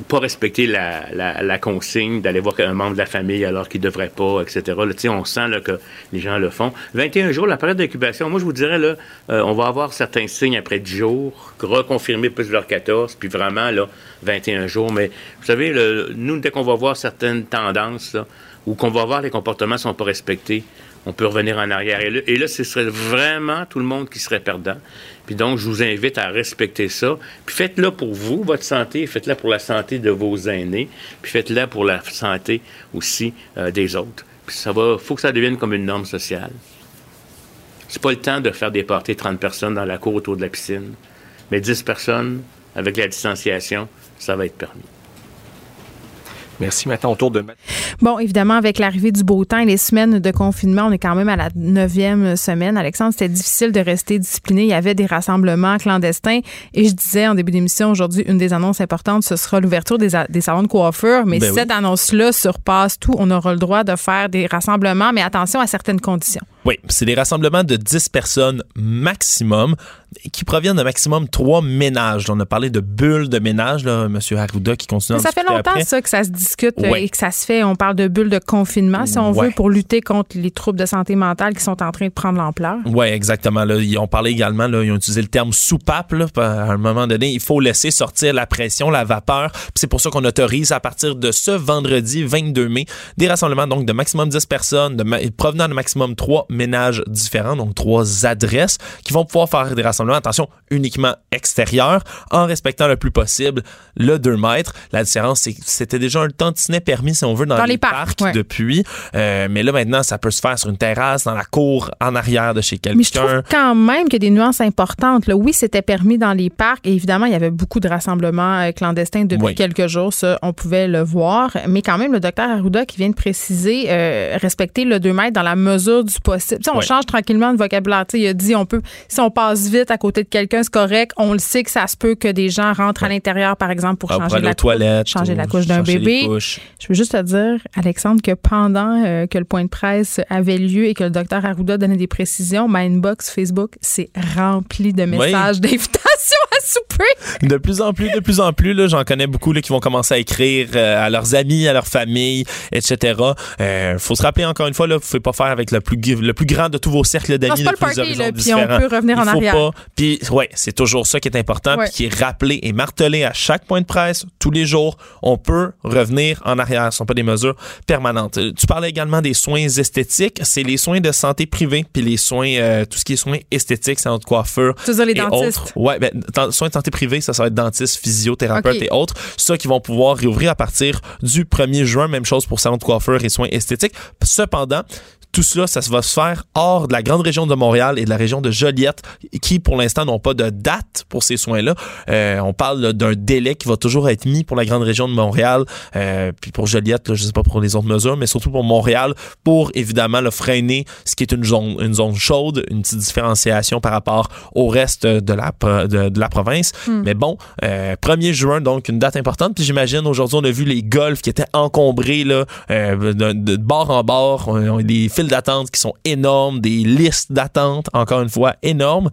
pas respecté la, consigne d'aller voir un membre de la famille alors qu'ils ne devraient pas, etc. On sent que les gens le font. 21 jours, la période d'incubation, moi, je vous dirais, là, euh, on va avoir certains signes après 10 jours, reconfirmer plus leur 14, puis vraiment, là, 21 jours. Mais vous savez, nous, dès qu'on va voir certaines tendances, là, ou qu'on va voir les comportements ne sont pas respectés, on peut revenir en arrière. Et là, ce serait vraiment tout le monde qui serait perdant. Puis donc, je vous invite à respecter ça. Puis faites-le pour vous, votre santé, faites-le pour la santé de vos aînés, puis faites-le pour la santé aussi euh, des autres. Puis ça va, faut que ça devienne comme une norme sociale. C'est pas le temps de faire des parties 30 personnes dans la cour autour de la piscine, mais 10 personnes avec la distanciation, ça va être permis. Merci. Maintenant, autour de... Bon, évidemment, avec l'arrivée du beau temps et les semaines de confinement, on est quand même à la neuvième semaine. Alexandre, c'était difficile de rester discipliné. Il y avait des rassemblements clandestins. Et je disais en début d'émission, aujourd'hui, une des annonces importantes, ce sera l'ouverture des, salons de coiffure. Mais ben cette annonce-là surpasse tout. On aura le droit de faire des rassemblements, mais attention à certaines conditions. Oui, c'est des rassemblements de 10 personnes maximum qui proviennent de maximum trois ménages. On a parlé de bulles de ménage, là, M. Arruda qui continue à Ça fait longtemps ça que ça se discute euh, et que ça se fait. On parle de bulles de confinement, si on veut, pour lutter contre les troubles de santé mentale qui sont en train de prendre l'ampleur. Oui, exactement. Là, on parlait également, là, ils ont utilisé le terme soupape. Là, à un moment donné, il faut laisser sortir la pression, la vapeur. C'est pour ça qu'on autorise à partir de ce vendredi 22 mai des rassemblements donc de maximum 10 personnes, de, provenant de maximum 3 ménages différents, donc trois adresses qui vont pouvoir faire des rassemblements, attention, uniquement extérieurs, en respectant le plus possible le 2 mètres. La différence, c'est que c'était déjà un tantinet permis, si on veut, dans, les, parcs, depuis. Euh, mais là, maintenant, ça peut se faire sur une terrasse, dans la cour, en arrière de chez quelqu'un. Mais je trouve quand même qu'il y a des nuances importantes. Là. Oui, c'était permis dans les parcs et évidemment, il y avait beaucoup de rassemblements euh, clandestins depuis quelques jours. Ça, on pouvait le voir. Mais quand même, le docteur Arruda qui vient de préciser euh, respecter le 2 mètres dans la mesure du possible on change tranquillement de vocabulaire. il a dit on peut, si on passe vite à côté de quelqu'un, c'est correct. On le sait que ça se peut que des gens rentrent à l'intérieur, par exemple, pour changer, la, toilette, changer la couche d'un bébé. Je veux juste te dire, Alexandre, que pendant euh, que le point de presse avait lieu et que le docteur Arruda donnait des précisions, ma inbox Facebook s'est rempli de messages <laughs> d'invitation à souper. De plus en plus, de plus en plus, j'en connais beaucoup là, qui vont commencer à écrire euh, à leurs amis, à leur famille, etc. Euh, faut se rappeler encore une fois, là, vous ne pouvez pas faire avec le plus, le plus grand de tous vos cercles d'amis de plusieurs party, puis on peut revenir en arrière. Pas, puis ouais, c'est toujours ça qui est important, puis qui est rappelé et martelé à chaque point de presse, tous les jours. On peut revenir en arrière. Ce ne sont pas des mesures permanentes. Euh, tu parlais également des soins esthétiques. C'est les soins de santé privée, puis les soins, euh, tout ce qui est soins esthétiques, c'est notre coiffeur. Tu veux les dentistes? Ouais, ben, soins de santé privée, ça, ça va être dentiste, physiothérapeute et autres. Ça qui vont pouvoir réouvrir à partir du 1er juin. Même chose pour salon de coiffeur et soins esthétiques. Cependant, tout cela, ça va se faire hors de la grande région de Montréal et de la région de Joliette, qui pour l'instant n'ont pas de date pour ces soins-là. Euh, on parle d'un délai qui va toujours être mis pour la grande région de Montréal, euh, puis pour Joliette, là, je sais pas pour les autres mesures, mais surtout pour Montréal, pour évidemment le freiner, ce qui est une zone, une zone chaude, une petite différenciation par rapport au reste de la, de, la province. Hmm. Mais bon, euh, 1er juin, donc une date importante. Puis j'imagine aujourd'hui, on a vu les golfs qui étaient encombrés là, euh, de, de, bord en bord, d'attente qui sont énormes, des listes d'attente, encore une fois, énormes.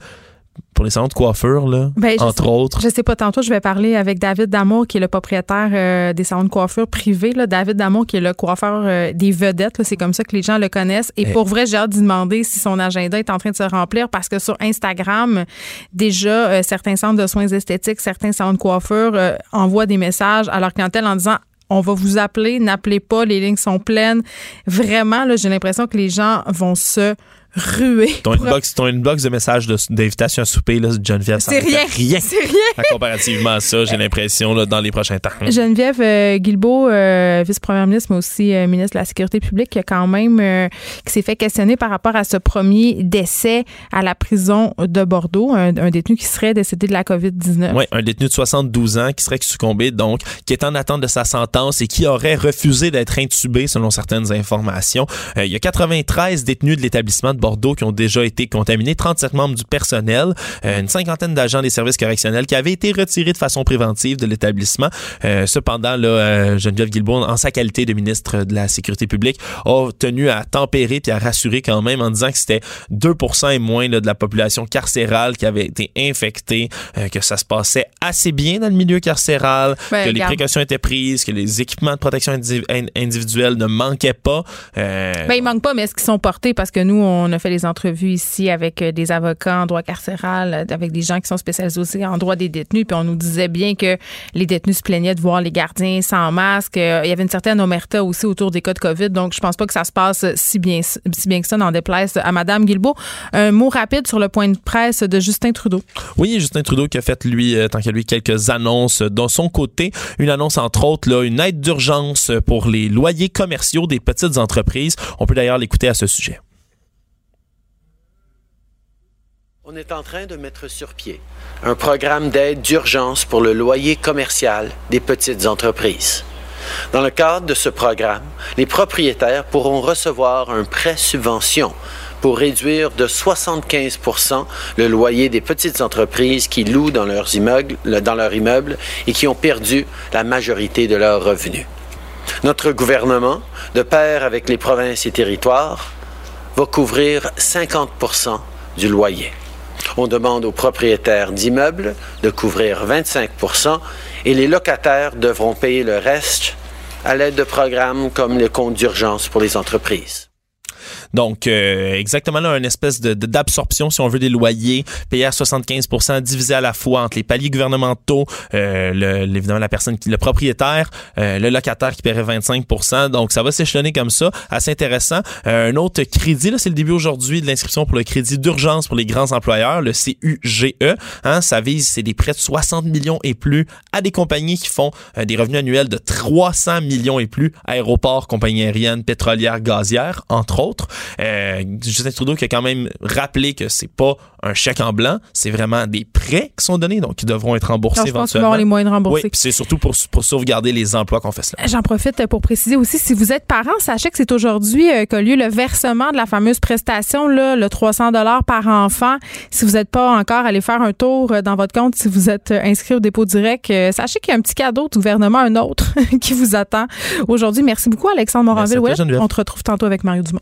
pour les salons de coiffure, là, Ben, entre sais- autres. Je sais pas, tantôt, je vais parler avec David Damour, qui est le propriétaire euh, des salons de coiffure privés. Là. David Damour, qui est le coiffeur euh, des vedettes. C'est comme ça que les gens le connaissent. Et Eh. pour vrai, j'ai hâte d'y demander si son agenda est en train de se remplir parce que sur Instagram, déjà, euh, certains centres de soins esthétiques, certains salons de coiffure envoient des messages à leur clientèle en disant on va vous appeler, n'appelez pas, les lignes sont pleines. Vraiment, là, j'ai l'impression que les gens vont se ruer. Ton inbox, ton inbox de messages d'invitation à souper, là, Geneviève, C'est rien. C'est rien. à comparativement à ça, j'ai l'impression, là, dans les prochains temps. Geneviève euh, Guilbeault, euh, vice-première ministre, mais aussi euh, ministre de la Sécurité publique, qui a quand même euh, qui s'est fait questionner par rapport à ce premier décès à la prison de Bordeaux, un, un détenu qui serait décédé de la COVID-19. Oui, un détenu de 72 ans qui serait succombé, donc, qui est en attente de sa sentence et qui aurait refusé d'être intubé, selon certaines informations. Euh, il y a 93 détenus de l'établissement de Bordeaux qui ont déjà été contaminés, 37 membres du personnel, euh, une cinquantaine d'agents des services correctionnels qui avaient été retirés de façon préventive de l'établissement. Euh, cependant, là, euh, Geneviève Guilbault, en sa qualité de ministre de la Sécurité publique, a tenu à tempérer puis à rassurer quand même en disant que c'était 2 et moins là, de la population carcérale qui avait été infectée, que ça se passait assez bien dans le milieu carcéral, que les regarde. précautions étaient prises, que les équipements de protection indi- in- individuelle ne manquaient pas. Euh, Ben, il manque pas, mais est-ce qu'ils sont portés? Parce que nous, on a fait les entrevues ici avec euh, des avocats en droit carcéral, euh, avec des gens qui sont spécialisés aussi en droit des détenus, puis on nous disait bien que les détenus se plaignaient de voir les gardiens sans masque. Euh, Il y avait une certaine omerta aussi autour des cas de COVID, donc je pense pas que ça se passe si bien, que ça, n'en déplaise à Madame Guilbeault. Un mot rapide sur le point de presse de Justin Trudeau. Oui, Justin Trudeau qui a fait, lui, tant qu'à lui, quelques annonces de son côté. Une annonce, entre autres, là, une aide d'urgence pour les loyers commerciaux des petites entreprises. On peut d'ailleurs l'écouter à ce sujet. On est en train de mettre sur pied un programme d'aide d'urgence pour le loyer commercial des petites entreprises. Dans le cadre de ce programme, les propriétaires pourront recevoir un prêt subvention pour réduire de 75% le loyer des petites entreprises qui louent dans leurs immeubles, et qui ont perdu la majorité de leurs revenus. Notre gouvernement, de pair avec les provinces et territoires, va couvrir 50% du loyer. On demande aux propriétaires d'immeubles de couvrir 25% et les locataires devront payer le reste à l'aide de programmes comme les comptes d'urgence pour les entreprises. Donc, euh, exactement là, une espèce de- d'absorption, si on veut, des loyers payés à 75% divisé à la fois entre les paliers gouvernementaux, euh, le, évidemment la personne qui, le propriétaire, euh, le locataire qui paierait 25% Donc, ça va s'échelonner comme ça. Assez intéressant. Euh, un autre crédit, là, c'est le début aujourd'hui de l'inscription pour le crédit d'urgence pour les grands employeurs, le CUGE. Hein, ça vise, c'est des prêts de 60 millions et plus à des compagnies qui font euh, des revenus annuels de 300 millions et plus, aéroports, compagnies aériennes, pétrolières, gazières, entre autres. Euh, Justin Trudeau qui a quand même rappelé que c'est pas un chèque en blanc, c'est vraiment des prêts qui sont donnés, donc qui devront être remboursés Alors, je pense éventuellement. les moyens de rembourser. Oui, puis c'est surtout pour, pour sauvegarder les emplois qu'on fait cela. J'en profite pour préciser aussi, si vous êtes parent, sachez que c'est aujourd'hui euh, qu'a lieu le versement de la fameuse prestation, là, le 300 dollars par enfant. Si vous n'êtes pas encore allé faire un tour euh, dans votre compte, si vous êtes inscrit au dépôt direct, sachez qu'il y a un petit cadeau du gouvernement, un autre, <laughs> qui vous attend aujourd'hui. Merci beaucoup, Alexandre Moranville. On te retrouve tantôt avec Mario Dumont.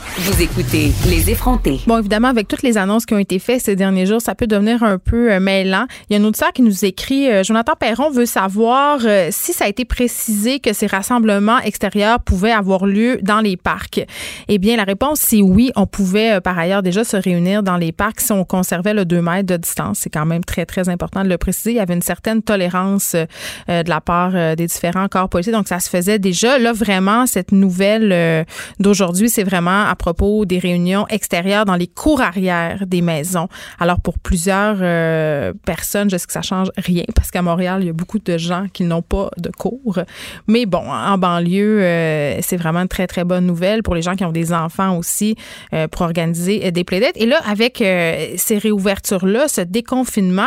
vous écoutez Les effrontés. Bon, évidemment, avec toutes les annonces qui ont été faites ces derniers jours, ça peut devenir un peu euh, mêlant. Il y a un auditeur qui nous écrit, euh, Jonathan Perron veut savoir euh, si ça a été précisé que ces rassemblements extérieurs pouvaient avoir lieu dans les parcs. Eh bien, la réponse, c'est oui. On pouvait, euh, par ailleurs, déjà se réunir dans les parcs si on conservait le 2 mètres de distance. C'est quand même très, très important de le préciser. Il y avait une certaine tolérance euh, de la part des différents corps policiers. Donc, ça se faisait déjà. Là, vraiment, cette nouvelle d'aujourd'hui, c'est vraiment à propos des réunions extérieures dans les cours arrière des maisons. Alors, pour plusieurs euh, personnes, je sais que ça change rien parce qu'à Montréal, il y a beaucoup de gens qui n'ont pas de cours. Mais bon, en banlieue, euh, c'est vraiment une très, très bonne nouvelle pour les gens qui ont des enfants aussi euh, pour organiser des plaidettes. Et là, avec ces réouvertures-là, ce déconfinement,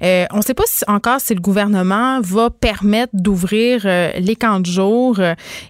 on ne sait pas encore si le gouvernement va permettre d'ouvrir les camps de jour.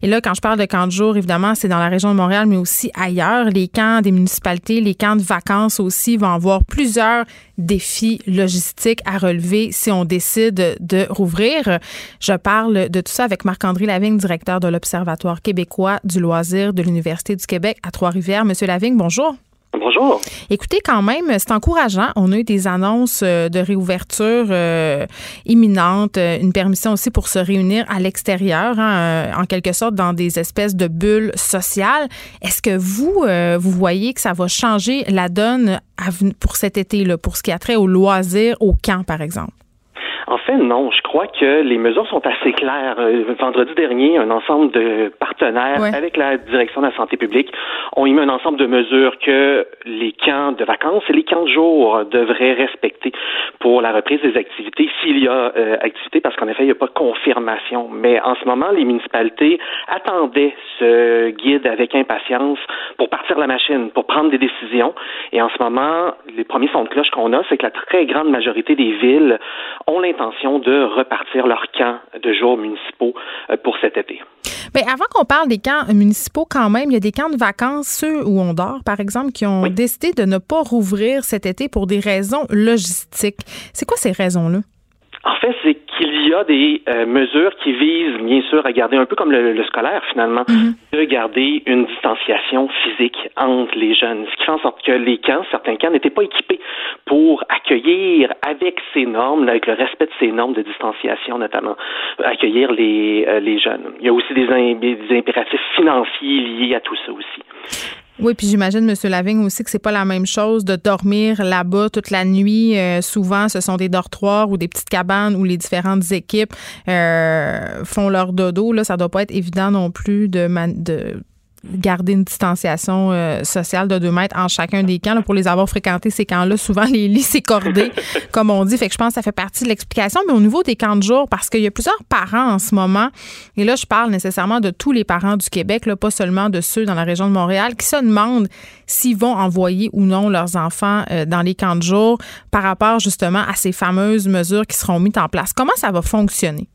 Et là, quand je parle de camps de jour, évidemment, c'est dans la région de Montréal, mais aussi ailleurs Les camps des municipalités, les camps de vacances aussi vont avoir plusieurs défis logistiques à relever si on décide de rouvrir. Je parle de tout ça avec Marc-André Lavigne, directeur de l'Observatoire québécois du loisir de l'Université du Québec à Trois-Rivières. Monsieur Lavigne, bonjour. Bonjour. Écoutez, quand même, c'est encourageant. On a eu des annonces euh, de réouverture euh, imminente, euh, une permission aussi pour se réunir à l'extérieur, hein, en quelque sorte dans des espèces de bulles sociales. Est-ce que vous, vous voyez que ça va changer la donne pour cet été, là, pour ce qui a trait au loisir, au camp, par exemple? En fait, non. Je crois que les mesures sont assez claires. Euh, vendredi dernier, un ensemble de partenaires avec la direction de la santé publique ont émis un ensemble de mesures que les camps de vacances et les camps de jour devraient respecter pour la reprise des activités s'il y a euh, activité, parce qu'en effet, il n'y a pas de confirmation. Mais en ce moment, les municipalités attendaient ce guide avec impatience pour partir la machine, pour prendre des décisions. Et en ce moment, les premiers sons de cloche qu'on a, c'est que la très grande majorité des villes ont l'intention de repartir leurs camps de jour municipaux euh, pour cet été. Mais avant qu'on parle des camps municipaux, quand même, il y a des camps de vacances, ceux où on dort, par exemple, qui ont décidé de ne pas rouvrir cet été pour des raisons logistiques. C'est quoi ces raisons-là? En fait, c'est qu'il y a des euh, mesures qui visent, bien sûr, à garder un peu comme le, scolaire, finalement, mhm. de garder une distanciation physique entre les jeunes. Ce qui fait en sorte que les camps, certains camps, n'étaient pas équipés pour accueillir avec ces normes, avec le respect de ces normes de distanciation, notamment, accueillir les, euh, les jeunes. Il y a aussi des, des impératifs financiers liés à tout ça aussi. Oui, puis j'imagine, M. Lavigne, aussi que c'est pas la même chose de dormir là-bas toute la nuit. Euh, souvent, ce sont des dortoirs ou des petites cabanes où les différentes équipes euh, font leur dodo. Là, ça doit pas être évident non plus de, de garder une distanciation euh, sociale de deux mètres en chacun des camps. pour les avoir fréquentés, ces camps-là, souvent <laughs> les lits, c'est cordé, comme on dit. Fait que je pense que ça fait partie de l'explication. Mais au niveau des camps de jour, parce qu'il y a plusieurs parents en ce moment, et là, je parle nécessairement de tous les parents du Québec, là, pas seulement de ceux dans la région de Montréal, qui se demandent s'ils vont envoyer ou non leurs enfants euh, dans les camps de jour par rapport justement à ces fameuses mesures qui seront mises en place. Comment ça va fonctionner?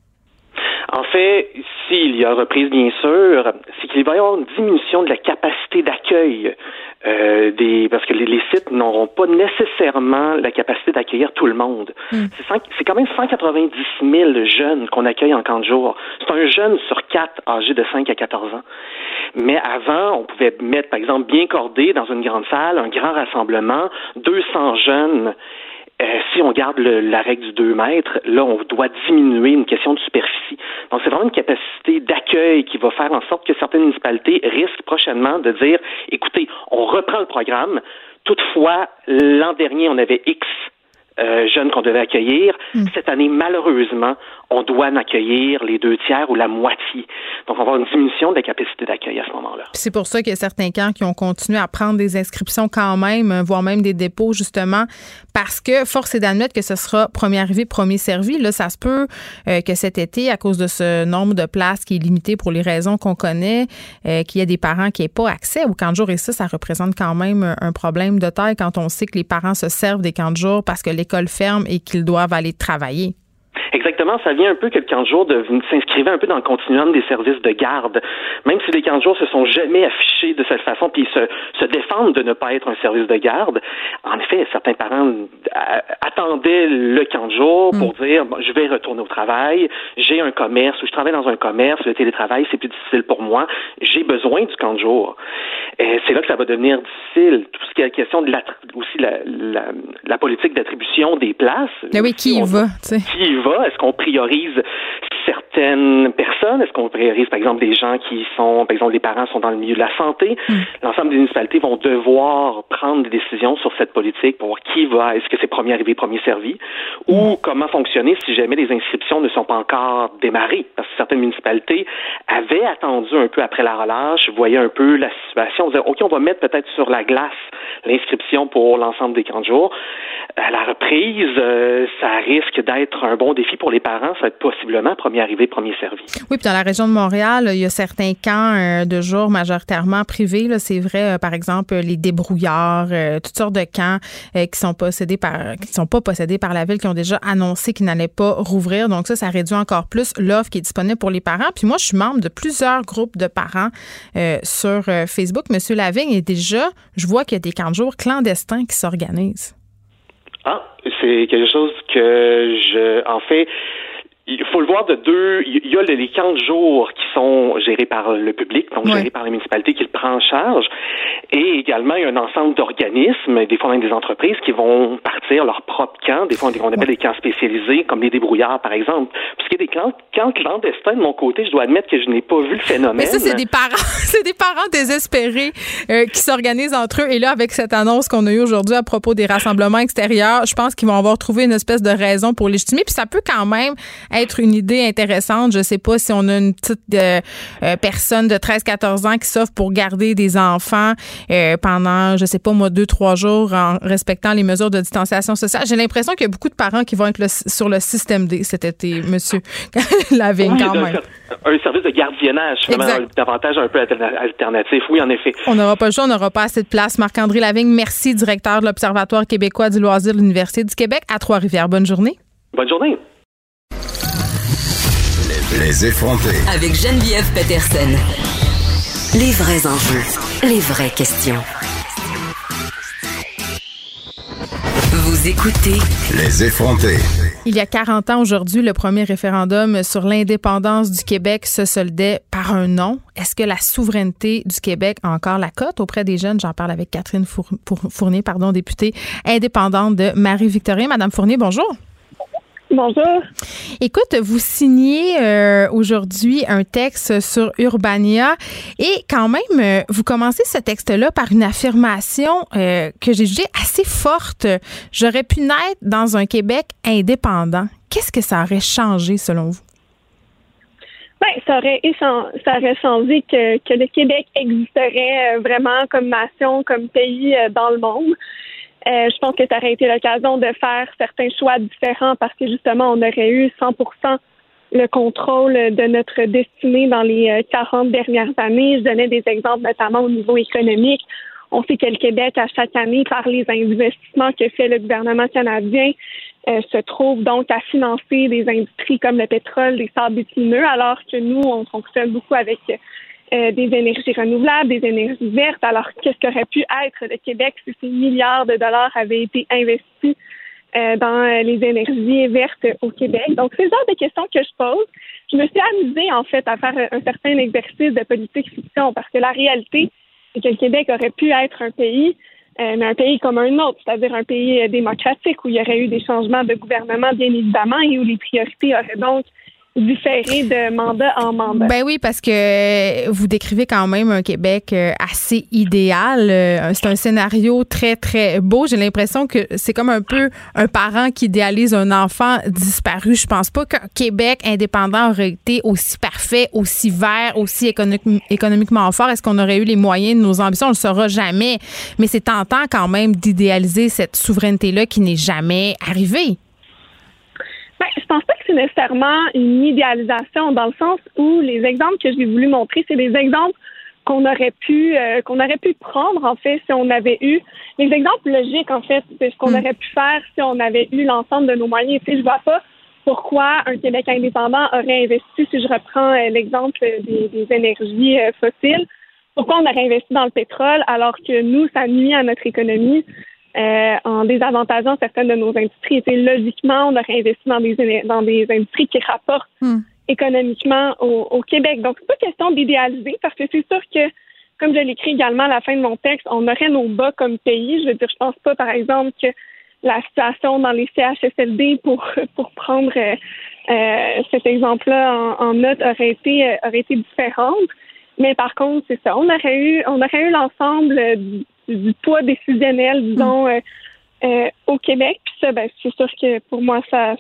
En fait, s'il y a reprise, bien sûr, c'est qu'il va y avoir une diminution de la capacité d'accueil euh, des parce que les, sites n'auront pas nécessairement la capacité d'accueillir tout le monde. Hmm. C'est quand même 190 000 jeunes qu'on accueille en camp de jour. C'est un jeune sur quatre âgé de 5 à 14 ans. Mais avant, on pouvait mettre, par exemple, bien cordé dans une grande salle, un grand rassemblement, 200 jeunes euh, si on garde la règle du 2 mètres, là, on doit diminuer une question de superficie. Donc, c'est vraiment une capacité d'accueil qui va faire en sorte que certaines municipalités risquent prochainement de dire, écoutez, on reprend le programme. Toutefois, l'an dernier, on avait X euh, jeunes qu'on devait accueillir. Hmm. Cette année, malheureusement, on doit en accueillir les deux tiers ou la moitié. Donc, on va avoir une diminution de la capacité d'accueil à ce moment-là. C'est pour ça qu'il y a certains camps qui ont continué à prendre des inscriptions quand même, voire même des dépôts, justement, parce que force est d'admettre que ce sera premier arrivé, premier servi. Là, ça se peut euh, que cet été, à cause de ce nombre de places qui est limité pour les raisons qu'on connaît, euh, qu'il y a des parents qui n'aient pas accès au camp de jour. Et ça, ça représente quand même un problème de taille quand on sait que les parents se servent des camps de jour parce que ferme et qu'ils doivent aller travailler. Exactement, ça vient un peu que le camp de jour s'inscrivait un peu dans le continuum des services de garde. Même si les camps de jour se sont jamais affichés de cette façon, puis se, se défendent de ne pas être un service de garde, en effet, certains parents euh, attendaient le camp de jour pour mm. dire je vais retourner au travail, j'ai un commerce ou je travaille dans un commerce, le télétravail c'est plus difficile pour moi, j'ai besoin du camp de jour. C'est là que ça va devenir difficile. Tout ce qui est la question de la, aussi la, la, politique d'attribution des places. Mais oui, qui y va? Qui y va? Est-ce qu'on priorise certaines personnes? Est-ce qu'on priorise, par exemple, des gens qui sont, par exemple, les parents sont dans le milieu de la santé? Hmm. L'ensemble des municipalités vont devoir prendre des décisions sur cette politique pour voir qui va, est-ce que c'est premier arrivé, premier servi? Ou hmm. comment fonctionner si jamais les inscriptions ne sont pas encore démarrées? Parce que certaines municipalités avaient attendu un peu après la relâche, voyaient un peu la situation, disaient, OK, on va mettre peut-être sur la glace l'inscription pour l'ensemble des camps de jour. À la reprise, euh, ça risque d'être un bon défi pour les parents, ça va être possiblement premier arrivé, premier servi. Oui, puis dans la région de Montréal, il y a certains camps euh, de jour majoritairement privés. C'est vrai, euh, par exemple, les débrouillards, euh, toutes sortes de camps qui sont possédés par, qui sont pas possédés par la ville, qui ont déjà annoncé qu'ils n'allaient pas rouvrir. Donc ça, ça réduit encore plus l'offre qui est disponible pour les parents. Puis moi, je suis membre de plusieurs groupes de parents sur Facebook. Monsieur Lavigne, et déjà, je vois qu'il y a des camps de jour clandestins qui s'organisent. Ah, c'est quelque chose que je, en fait, il faut le voir de deux. Il y a les camps de jour qui sont gérés par le public, donc gérés par la municipalité qui le prend en charge. Et également, il y a un ensemble d'organismes, des fois même des entreprises, qui vont partir leur propre camp. Des fois, on appelle des camps spécialisés, comme les débrouillards, par exemple. Puisqu'il y a des camps, camps clandestins de mon côté, je dois admettre que je n'ai pas vu le phénomène. Mais ça, c'est des parents, <laughs> c'est des parents désespérés euh, qui s'organisent entre eux. Et là, avec cette annonce qu'on a eue aujourd'hui à propos des rassemblements extérieurs, je pense qu'ils vont avoir trouvé une espèce de raison pour légitimer. Puis ça peut quand même être une idée intéressante. Je sais pas si on a une petite euh, euh, personne de 13-14 ans qui s'offre pour garder des enfants euh, pendant, je sais pas moi, deux, trois jours en respectant les mesures de distanciation sociale. J'ai l'impression qu'il y a beaucoup de parents qui vont être sur le système D cet été, monsieur <laughs> Lavigne, quand même. Un service de gardiennage, vraiment, davantage un peu alternatif. Oui, en effet. On n'aura pas le choix, on n'aura pas assez de place. Marc-André Lavigne, merci, directeur de l'Observatoire québécois du loisir de l'Université du Québec à Trois-Rivières. Bonne journée. Bonne journée. Les effronter. Avec Geneviève Peterson. Les vrais enjeux. Les vraies questions. Vous écoutez. Les effronter. Il y a 40 ans aujourd'hui, le premier référendum sur l'indépendance du Québec se soldait par un non. Est-ce que la souveraineté du Québec a encore la cote auprès des jeunes? J'en parle avec Catherine Fournier, pardon, députée indépendante de Marie-Victorin. Madame Fournier, bonjour. Bonjour. Écoute, vous signez euh, aujourd'hui un texte sur Urbania et quand même, euh, vous commencez ce texte-là par une affirmation euh, que j'ai jugée assez forte. J'aurais pu naître dans un Québec indépendant. Qu'est-ce que ça aurait changé selon vous? Ben, ça aurait, ça aurait changé que, que le Québec existerait vraiment comme nation, comme pays dans le monde. Euh, je pense que ça aurait été l'occasion de faire certains choix différents parce que justement, on aurait eu 100% le contrôle de notre destinée dans les 40 euh, dernières années. Je donnais des exemples notamment au niveau économique. On sait que le Québec, à chaque année, par les investissements que fait le gouvernement canadien, euh, se trouve donc à financer des industries comme le pétrole, les sables bitumineux, alors que nous, on fonctionne beaucoup avec euh, des énergies renouvelables, des énergies vertes. Alors, qu'est-ce qu'aurait pu être le Québec si ces milliards de dollars avaient été investis euh, dans les énergies vertes au Québec? Donc, c'est le genre de questions que je pose. Je me suis amusée, en fait, à faire un certain exercice de politique fiction parce que la réalité, c'est que le Québec aurait pu être un pays euh, mais un pays comme un autre, c'est-à-dire un pays démocratique où il y aurait eu des changements de gouvernement, bien évidemment, et où les priorités auraient donc différer de mandat en mandat. Ben oui, parce que vous décrivez quand même un Québec euh, assez idéal. Euh, c'est un scénario très, très beau. J'ai l'impression que c'est comme un peu un parent qui idéalise un enfant disparu. Je pense pas qu'un Québec indépendant aurait été aussi parfait, aussi vert, aussi économiquement fort. Est-ce qu'on aurait eu les moyens de nos ambitions? On le saura jamais. Mais c'est tentant quand même d'idéaliser cette souveraineté-là qui n'est jamais arrivée. Ben, je pense pas que c'est nécessairement une idéalisation dans le sens où les exemples que j'ai voulu montrer, c'est des exemples qu'on aurait pu euh, qu'on aurait pu prendre en fait si on avait eu les exemples logiques en fait c'est ce qu'on mm. aurait pu faire si on avait eu l'ensemble de nos moyens. Tu sais, je vois pas pourquoi un Québec indépendant aurait investi si je reprends euh, l'exemple des, des, énergies euh, fossiles. Pourquoi on aurait investi dans le pétrole alors que nous ça nuit à notre économie? Euh, en désavantageant certaines de nos industries. Et logiquement, on aurait investi dans des, dans des industries qui rapportent hmm. économiquement au, Québec. Donc, c'est pas question d'idéaliser parce que c'est sûr que, comme je l'écris également à la fin de mon texte, on aurait nos bas comme pays. Je veux dire, je pense pas, par exemple, que la situation dans les CHSLD, pour, <laughs> pour prendre euh, euh, cet exemple-là en, note, aurait été, aurait été différente. Mais par contre, c'est ça. On aurait eu, on aurait eu l'ensemble du poids décisionnel, disons, euh, euh, au Québec. Puis ça, ben, c'est sûr que pour moi, ça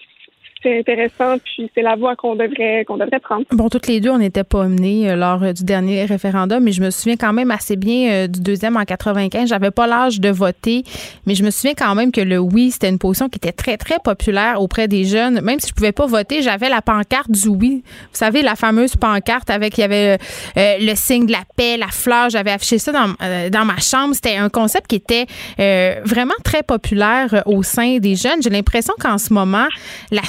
c'est intéressant, puis c'est la voie qu'on devrait qu'on devrait prendre. Bon, toutes les deux, on n'était pas menés euh, lors euh, du dernier référendum, mais je me souviens quand même assez bien euh, du deuxième en 95. J'avais pas l'âge de voter, mais je me souviens quand même que le oui, c'était une position qui était très très populaire auprès des jeunes. Même si je pouvais pas voter, j'avais la pancarte du oui. Vous savez la fameuse pancarte avec il y avait le signe de la paix, la fleur. J'avais affiché ça dans dans ma chambre. C'était un concept qui était vraiment très populaire au sein des jeunes. J'ai l'impression qu'en ce moment, la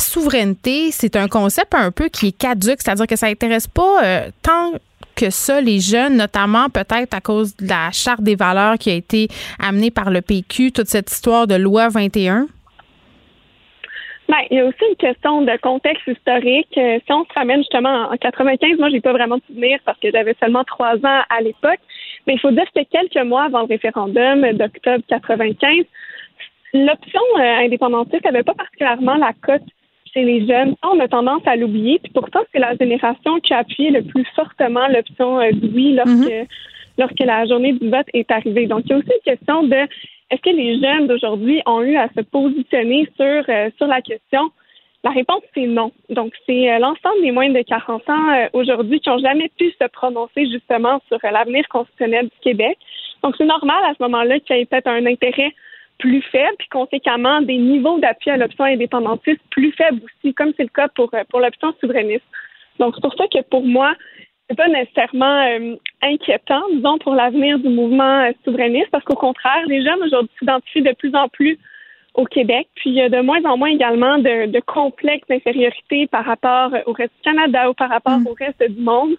c'est un concept un peu qui est caduque, c'est-à-dire que ça n'intéresse pas euh, tant que ça les jeunes, notamment peut-être à cause de la charte des valeurs qui a été amenée par le PQ, toute cette histoire de loi 21? Ben, il y a aussi une question de contexte historique. Euh, si on se ramène justement en 95, moi, j'ai pas vraiment de souvenir parce que j'avais seulement trois ans à l'époque. Mais il faut dire que quelques mois avant le référendum d'octobre 95, l'option euh, indépendantiste n'avait pas particulièrement la cote chez les jeunes. On a tendance à l'oublier. Puis pourtant, c'est la génération qui a appuyé le plus fortement l'option euh, oui lorsque, mhm. lorsque la journée du vote est arrivée. Donc, il y a aussi une question de est-ce que les jeunes d'aujourd'hui ont eu à se positionner sur, euh, sur la question? La réponse, c'est non. Donc, c'est l'ensemble des moins de 40 ans aujourd'hui qui n'ont jamais pu se prononcer justement sur l'avenir constitutionnel du Québec. Donc, c'est normal à ce moment-là qu'il y ait peut-être un intérêt plus faible, puis conséquemment des niveaux d'appui à l'option indépendantiste plus faibles aussi, comme c'est le cas pour, euh, pour l'option souverainiste. Donc, c'est pour ça que pour moi, c'est pas nécessairement euh, inquiétant, disons, pour l'avenir du mouvement euh, souverainiste, parce qu'au contraire, les jeunes aujourd'hui s'identifient de plus en plus au Québec, puis il y a de moins en moins également de, de complexes d'infériorité par rapport au reste du Canada ou par rapport mm. au reste du monde,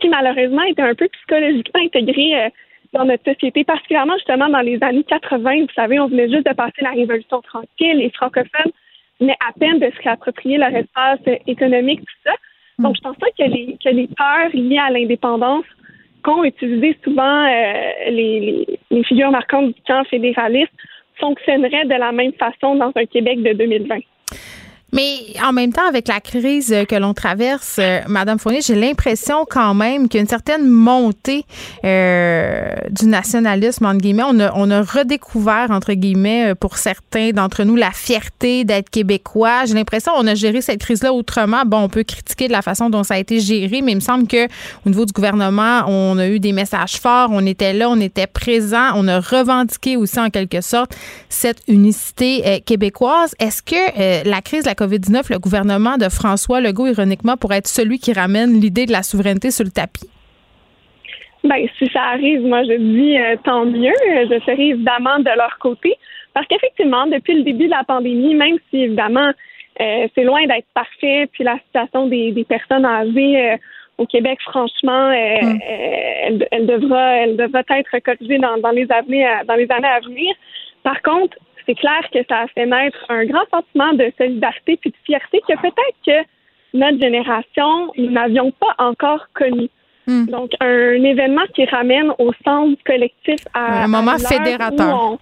qui malheureusement était un peu psychologiquement intégré dans notre société, particulièrement justement dans les années 80. Vous savez, on venait juste de passer la Révolution tranquille. Les francophones venaient à peine de se réapproprier leur espace économique, tout ça. Donc, je pense pas que les, que les peurs liées à l'indépendance qu'ont utilisé souvent euh, les, les figures marquantes du camp fédéraliste fonctionneraient de la même façon dans un Québec de 2020. Mais en même temps, avec la crise que l'on traverse, euh, Madame Fournier, j'ai l'impression quand même qu'il y a une certaine montée euh, du nationalisme, entre guillemets. On a, on a redécouvert, entre guillemets, euh, pour certains d'entre nous, la fierté d'être québécois. J'ai l'impression qu'on a géré cette crise-là autrement. Bon, on peut critiquer de la façon dont ça a été géré, mais il me semble que au niveau du gouvernement, on a eu des messages forts, on était là, on était présent, on a revendiqué aussi en quelque sorte cette unicité euh, québécoise. Est-ce que la crise de la COVID-19, le gouvernement de François Legault, ironiquement, pourrait être celui qui ramène l'idée de la souveraineté sur le tapis? Bien, si ça arrive, moi, je dis euh, tant mieux. Je serai évidemment de leur côté. Parce qu'effectivement, depuis le début de la pandémie, même si évidemment euh, c'est loin d'être parfait, puis la situation des, personnes âgées euh, au Québec, franchement, mm. elle, devra, elle devra être corrigée dans, dans, les années, dans les années à venir. Par contre, c'est clair que ça a fait naître un grand sentiment de solidarité et de fierté que peut-être que notre génération, nous n'avions pas encore connu. Hmm. Donc, un événement qui ramène au sens collectif à. Un moment fédérateur.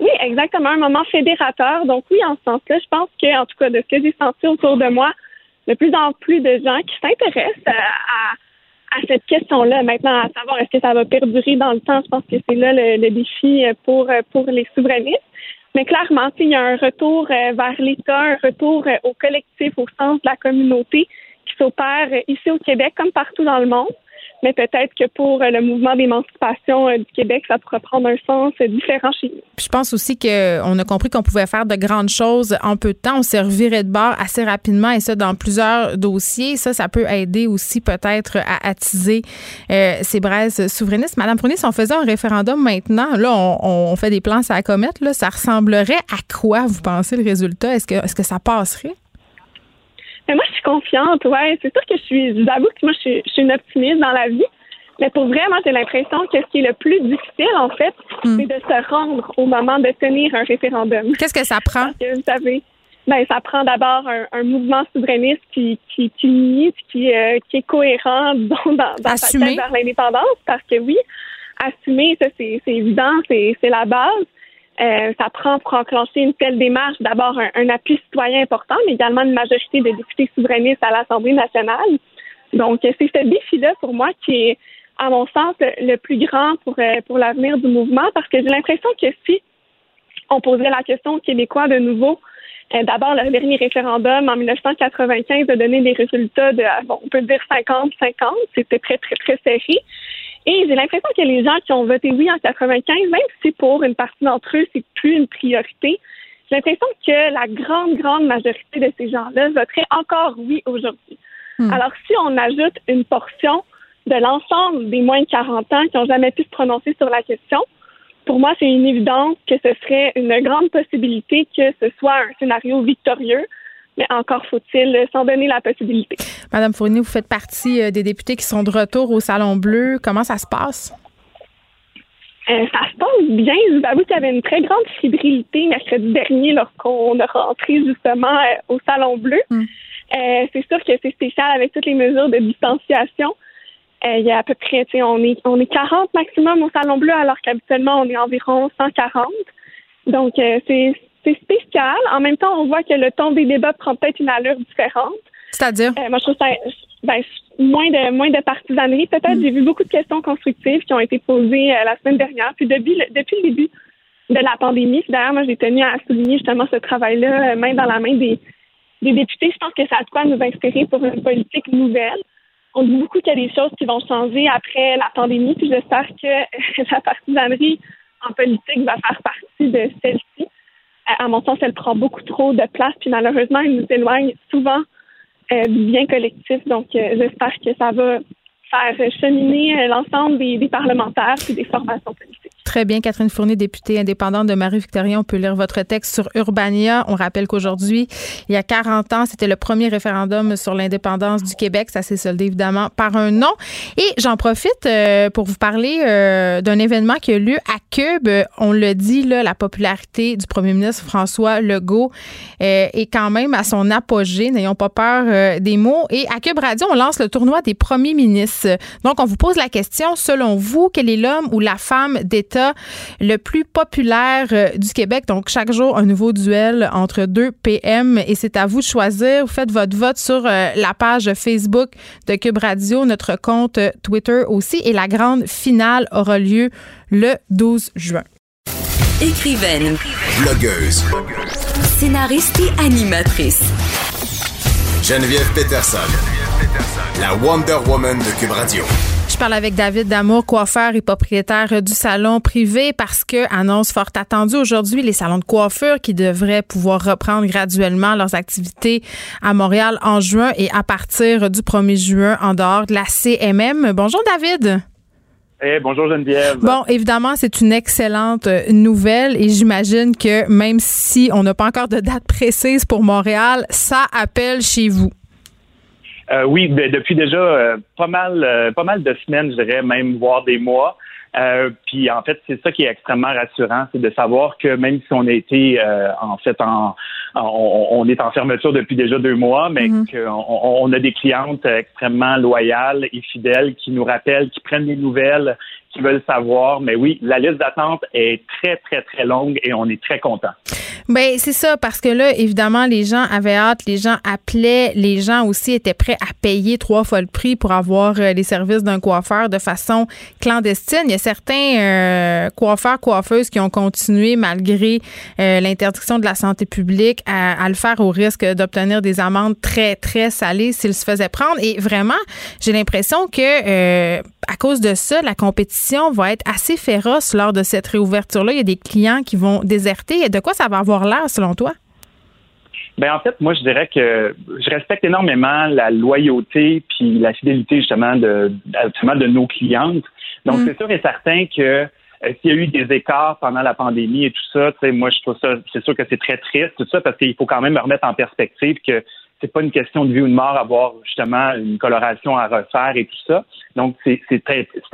Oui, exactement, un moment fédérateur. Donc, oui, en ce sens-là, je pense que, en tout cas, de ce que j'ai senti autour de moi, de plus en plus de gens qui s'intéressent à, à, cette question-là. Maintenant, à savoir est-ce que ça va perdurer dans le temps, je pense que c'est là le, le, défi pour, pour les souverainistes. Mais clairement, il y a un retour euh, vers l'État, un retour euh, au collectif, au sens de la communauté qui s'opère euh, ici au Québec comme partout dans le monde mais peut-être que pour euh, le mouvement d'émancipation euh, du Québec, ça pourrait prendre un sens euh, différent chez nous. je pense aussi qu'on a compris qu'on pouvait faire de grandes choses en peu de temps. On s'est reviré de bord assez rapidement et ça dans plusieurs dossiers. Ça, ça peut aider aussi peut-être à attiser ces braises souverainistes. Madame Prunier, si on faisait un référendum maintenant, là, on, fait des plans à la comète, là, ça ressemblerait à quoi, vous pensez, le résultat? Est-ce que, est-ce que ça passerait? Mais moi, je suis confiante, ouais. C'est sûr que je suis, je vous avoue que moi, je suis, je suis une optimiste dans la vie. Mais pour vrai, moi, j'ai l'impression que ce qui est le plus difficile, en fait, hmm. c'est de se rendre au moment de tenir un référendum. Qu'est-ce que ça prend? Parce que, vous savez, ben, ça prend d'abord un, mouvement souverainiste qui, qui, qui unit, qui, euh, qui est cohérent <laughs> dans, dans, dans sa tête vers l'indépendance. Parce que oui, assumer, ça, c'est évident, c'est la base. Euh, ça prend pour enclencher une telle démarche d'abord un, appui citoyen important, mais également une majorité de députés souverainistes à l'Assemblée nationale. Donc, c'est ce défi-là pour moi qui est, à mon sens, le plus grand pour, euh, pour l'avenir du mouvement, parce que j'ai l'impression que si on posait la question aux Québécois de nouveau, Euh, D'abord, le dernier référendum en 1995 a donné des résultats de, bon, on peut dire 50-50. C'était très, très, très serré. Et j'ai l'impression que les gens qui ont voté oui en 95, même si pour une partie d'entre eux, c'est plus une priorité, j'ai l'impression que la grande, grande majorité de ces gens-là voteraient encore oui aujourd'hui. Hmm. Alors, si on ajoute une portion de l'ensemble des moins de 40 ans qui n'ont jamais pu se prononcer sur la question, pour moi, c'est une évidence que ce serait une grande possibilité que ce soit un scénario victorieux, mais encore faut-il s'en donner la possibilité. Madame Fournier, vous faites partie euh, des députés qui sont de retour au Salon Bleu. Comment ça se passe? Euh, ça se passe bien. Je vous avoue qu'il y avait une très grande fébrilité mercredi dernier lorsqu'on est rentré justement euh, au Salon Bleu. Mm. Euh, c'est sûr que c'est spécial avec toutes les mesures de distanciation. Euh, il y a à peu près, tu sais, on est, on est 40 maximum au Salon Bleu, alors qu'habituellement, on est environ 140. Donc, euh, c'est c'est spécial. En même temps, on voit que le ton des débats prend peut-être une allure différente. C'est-à-dire? Euh, moi, je trouve ça ben, moins de moins de partisanerie. Peut-être j'ai vu beaucoup de questions constructives qui ont été posées euh, la semaine dernière. Puis depuis le, depuis le début de la pandémie, d'ailleurs, moi, j'ai tenu à souligner justement ce travail-là, euh, main dans la main des, des députés. Je pense que ça a de quoi nous inspirer pour une politique nouvelle. On dit beaucoup qu'il y a des choses qui vont changer après la pandémie, puis j'espère que <laughs> la partisanerie en politique va faire partie de celle-ci. À mon sens, elle prend beaucoup trop de place, puis malheureusement, elle nous éloigne souvent euh, du bien collectif. Donc, euh, j'espère que ça va faire cheminer euh, l'ensemble des, parlementaires et des formations politiques. Très bien, Catherine Fournier, députée indépendante de Marie-Victoria. On peut lire votre texte sur Urbania. On rappelle qu'aujourd'hui, il y a 40 ans, c'était le premier référendum sur l'indépendance du Québec. Ça s'est soldé évidemment par un non. Et j'en profite euh, pour vous parler euh, d'un événement qui a lieu à Cube. On le dit, là, la popularité du premier ministre François Legault est quand même à son apogée. N'ayons pas peur des mots. Et à Cube Radio, on lance le tournoi des premiers ministres. Donc, on vous pose la question, selon vous, quel est l'homme ou la femme d'État le plus populaire euh, du Québec? Donc, chaque jour, un nouveau duel entre deux PM et c'est à vous de choisir. Vous faites votre vote sur euh, la page Facebook de Cube Radio, notre compte euh, Twitter aussi. Et la grande finale aura lieu le 12 juin. Écrivaine, Blogueuse. scénariste et animatrice. Geneviève Peterson. La Wonder Woman de Cube Radio. Je parle avec David Damour, coiffeur et propriétaire du salon privé parce que, annonce fort attendue aujourd'hui, les salons de coiffure qui devraient pouvoir reprendre graduellement leurs activités à Montréal en juin et à partir du 1er juin en dehors de la CMM. Bonjour David. Eh, bonjour Geneviève. Bon, évidemment, c'est une excellente euh, nouvelle et j'imagine que même si on n'a pas encore de date précise pour Montréal, ça appelle chez vous. Euh, oui, de- depuis déjà euh, pas mal, euh, pas mal de semaines, je dirais, même voire des mois. Euh, puis en fait, c'est ça qui est extrêmement rassurant, c'est de savoir que même si on a été euh, en fait en, en- on, on est en fermeture depuis déjà deux mois, mais qu'on on, on a des clientes extrêmement loyales et fidèles qui nous rappellent, qui prennent des nouvelles, qui veulent savoir. Mais oui, la liste d'attente est très très très longue et on est très content. Ben c'est ça parce que là évidemment les gens avaient hâte, les gens appelaient, les gens aussi étaient prêts à payer trois fois le prix pour avoir euh, les services d'un coiffeur de façon clandestine. Il y a certains euh, coiffeurs coiffeuses qui ont continué malgré euh, l'interdiction de la santé publique à, le faire au risque d'obtenir des amendes très très salées s'ils se faisaient prendre et vraiment j'ai l'impression que à cause de ça, la compétition va être assez féroce lors de cette réouverture-là. Il y a des clients qui vont déserter. De quoi ça va avoir l'air, selon toi? Ben en fait, moi je dirais que je respecte énormément la loyauté puis la fidélité justement de justement de nos clientes. Donc Mm. c'est sûr et certain que euh, s'il y a eu des écarts pendant la pandémie et tout ça, tu sais, moi je trouve ça, c'est sûr que c'est très triste tout ça parce qu'il faut quand même remettre en perspective que c'est pas une question de vie ou de mort avoir justement une coloration à refaire et tout ça. Donc c'est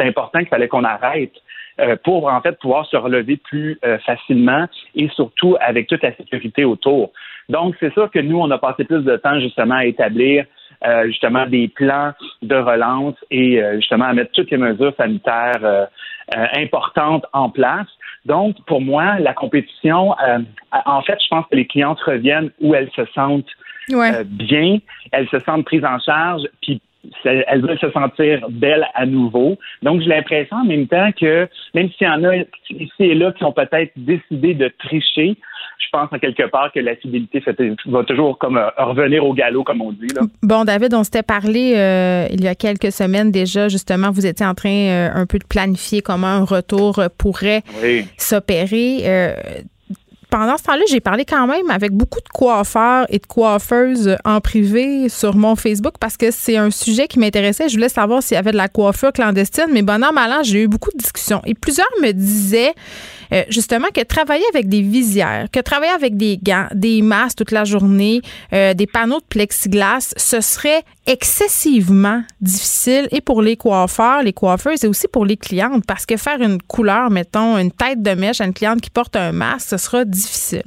important qu'il fallait qu'on arrête euh, pour en fait pouvoir se relever plus euh, facilement et surtout avec toute la sécurité autour. Donc, c'est sûr que nous, on a passé plus de temps justement à établir euh, justement des plans de relance et euh, justement à mettre toutes les mesures sanitaires euh, euh, importantes en place. Donc, pour moi, la compétition, en fait, je pense que les clientes reviennent où elles se sentent Ouais. euh, bien, elles se sentent prises en charge, puis elles veulent se sentir belles à nouveau. Donc, j'ai l'impression en même temps que même s'il y en a ici et là qui ont peut-être décidé de tricher, je pense en quelque part que la fidélité va toujours comme euh, revenir au galop, comme on dit. Là. Bon, David, on s'était parlé euh, il y a quelques semaines déjà, justement, vous étiez en train euh, un peu de planifier comment un retour pourrait s'opérer pendant ce temps-là, j'ai parlé quand même avec beaucoup de coiffeurs et de coiffeuses en privé sur mon Facebook parce que c'est un sujet qui m'intéressait. Je voulais savoir s'il y avait de la coiffure clandestine, mais bon an, mal j'ai eu beaucoup de discussions. Et plusieurs me disaient euh, justement que travailler avec des visières, que travailler avec des gants, des masques toute la journée, euh, des panneaux de plexiglas, ce serait excessivement difficile et pour les coiffeurs, les coiffeuses et aussi pour les clientes parce que faire une couleur, mettons, une tête de mèche à une cliente qui porte un masque, ce sera difficile.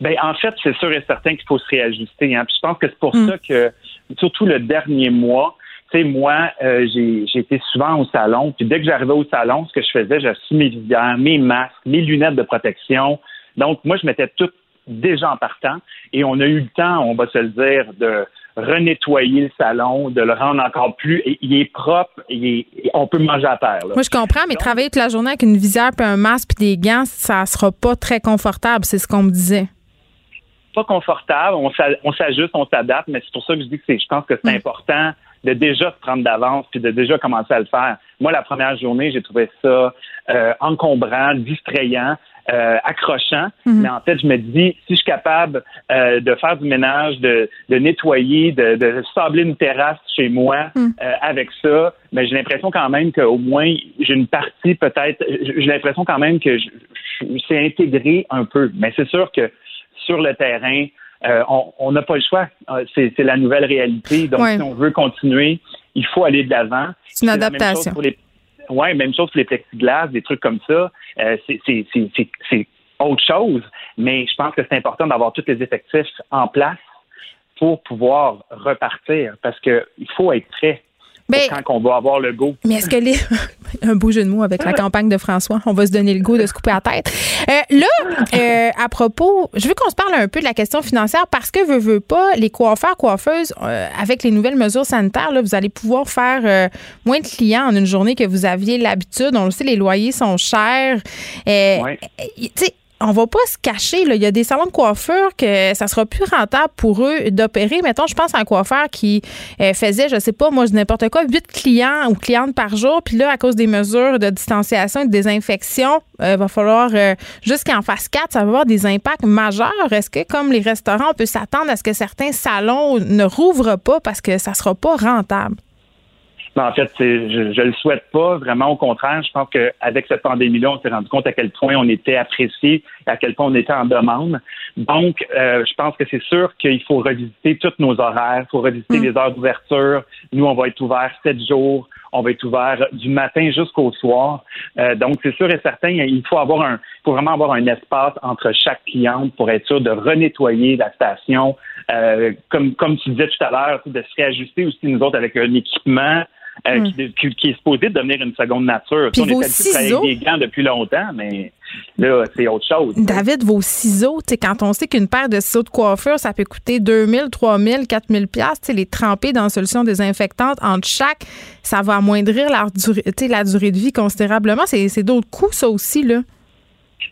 Ben, en fait, c'est sûr et certain qu'il faut se réajuster. Hein. je pense que c'est pour mm. ça que, surtout le dernier mois, tu sais, moi, euh, j'ai été souvent au salon, puis dès que j'arrivais au salon, ce que je faisais, j'assumais mes visières, mes masques, mes lunettes de protection. Donc, moi, je mettais tout déjà en partant, et on a eu le temps, on va se le dire, de renettoyer le salon, de le rendre encore plus. Il est propre, il est, on peut manger à terre. Moi, je comprends, mais travailler toute la journée avec une visière, puis un masque, puis des gants, ça sera pas très confortable, c'est ce qu'on me disait. Pas confortable, on s'ajuste, on s'adapte, mais c'est pour ça que je dis que je pense que c'est mm. important de déjà se prendre d'avance puis de déjà commencer à le faire. Moi, la première journée, j'ai trouvé ça euh, encombrant, distrayant. Euh, accrochant, mhm. mais en fait, je me dis, si je suis capable euh, de faire du ménage, de, de nettoyer, de, de, sabler une terrasse chez moi mhm. euh, avec ça, mais j'ai l'impression quand même qu'au moins, j'ai une partie peut-être, j'ai l'impression quand même que je, je, intégré un peu. Mais c'est sûr que sur le terrain, euh, on n'a pas le choix. Euh, c'est la nouvelle réalité. Donc, si on veut continuer, il faut aller de l'avant. C'est une adaptation. Oui, même chose pour les plexiglas, des trucs comme ça. Euh, c'est autre chose, mais je pense que c'est important d'avoir tous les effectifs en place pour pouvoir repartir parce qu'il faut être prêt ben, quand on va avoir le goût. Mais est-ce que les. <laughs> un beau jeu de mots avec la campagne de François. On va se donner le goût de se couper la tête. Euh, là, <laughs> euh, à propos, je veux qu'on se parle un peu de la question financière parce que, veut, veut pas, les coiffeurs, coiffeuses, euh, avec les nouvelles mesures sanitaires, là, vous allez pouvoir faire moins de clients en une journée que vous aviez l'habitude. On le sait, les loyers sont chers. Ouais. Tu sais, on va pas se cacher. Là. Il y a des salons de coiffure que ça sera plus rentable pour eux d'opérer. Mettons, je pense à un coiffeur qui euh, faisait, je sais pas, moi, n'importe quoi, huit clients ou clientes par jour. Puis là, à cause des mesures de distanciation et de désinfection, il euh, va falloir, euh, jusqu'en phase 4, ça va avoir des impacts majeurs. Est-ce que, comme les restaurants, on peut s'attendre à ce que certains salons ne rouvrent pas parce que ça sera pas rentable? En fait, je, ne le souhaite pas. Vraiment, au contraire, je pense qu'avec cette pandémie-là, on s'est rendu compte à quel point on était apprécié, à quel point on était en demande. Donc, euh, je pense que c'est sûr qu'il faut revisiter tous nos horaires, il faut revisiter mm. les heures d'ouverture. Nous, on va être ouvert sept jours. On va être ouvert du matin jusqu'au soir. Euh, donc, c'est sûr et certain, il faut avoir un, il faut vraiment avoir un espace entre chaque cliente pour être sûr de renettoyer la station. Euh, comme, comme tu disais tout à l'heure, de se réajuster aussi nous autres avec un équipement euh, hmm. qui, est supposé devenir une seconde nature. Puis on vos ciseaux. des gants depuis longtemps, mais là, c'est autre chose. David, vos ciseaux, quand on sait qu'une paire de ciseaux de coiffure, ça peut coûter 2000, 3000, 4000 pièces, les tremper dans une solution désinfectante entre chaque, ça va amoindrir la durée, la durée de vie considérablement. C'est d'autres coûts, ça aussi, là.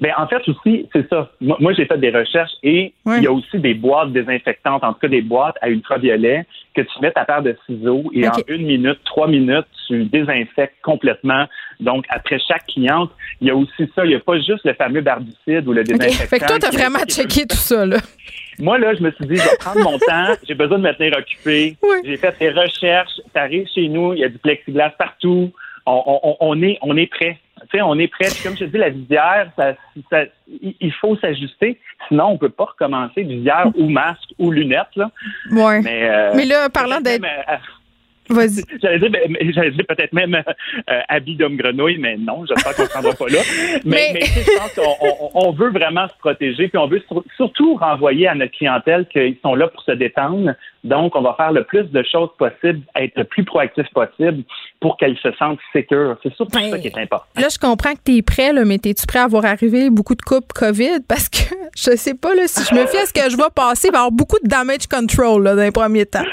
Ben, en fait, aussi, c'est ça. Moi, j'ai fait des recherches et il y a aussi des boîtes désinfectantes, en tout cas des boîtes à ultraviolet que tu mets ta paire de ciseaux et en une minute, trois minutes, tu désinfectes complètement. Donc, après chaque cliente, il y a aussi ça. Il n'y a pas juste le fameux barbicide ou le désinfectant. Fait que toi, tu as vraiment checké tout ça, là. <laughs> Moi, là, je me suis dit, je vais prendre mon temps, j'ai besoin de me tenir occupé. J'ai fait des recherches, ça arrive chez nous, il y a du plexiglas partout. On, est, on est prêt on est prêt. comme je te dis, la visière, il faut s'ajuster. Sinon, on peut pas recommencer visière ou masque ou lunettes. Là. Ouais. Mais, euh, là, parlant d'être. Vas-y. <laughs> J'allais dire, ben, j'allais dire peut-être même euh, habit d'homme grenouille, mais non, j'espère qu'on ne prendra pas là. <laughs> Mais, mais... je pense qu'on on, veut vraiment se protéger, puis on veut surtout renvoyer à notre clientèle qu'ils sont là pour se détendre. Donc, on va faire le plus de choses possibles, être le plus proactif possible pour qu'elle se sente sécure. C'est surtout ça qui est important. Là, je comprends que tu es prêt, là, mais es-tu prêt à voir arriver beaucoup de coupes COVID? <laughs> Parce que je sais pas là, si je me fie à ce que je vais passer, il va y avoir beaucoup de damage control là, dans les premiers temps.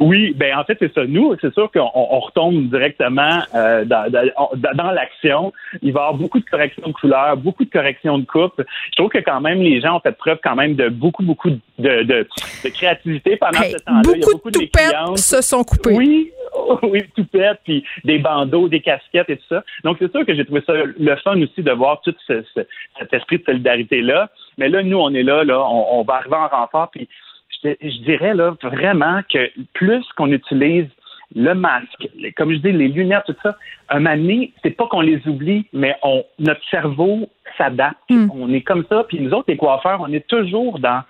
Oui, ben en fait c'est ça. Nous, c'est sûr qu'on on retombe directement euh, dans, dans, dans l'action. Il va y avoir beaucoup de corrections de couleurs, beaucoup de corrections de coupe. Je trouve que quand même les gens ont fait preuve quand même de beaucoup beaucoup de, de, de créativité pendant ce temps-là. Beaucoup, beaucoup de, de se sont coupés. Oui, <laughs> oui, tout pète, puis des bandeaux, des casquettes et tout ça. Donc, c'est sûr que j'ai trouvé ça le fun aussi de voir tout ce, cet esprit de solidarité-là. Mais là, nous, on est là, là, on, va arriver en renfort, puis je, je dirais là vraiment que plus qu'on utilise le masque, comme je dis, les lunettes, tout ça, un moment donné, c'est pas qu'on les oublie, mais on, notre cerveau s'adapte. Hmm. On est comme ça, puis nous autres, les coiffeurs, on est toujours dans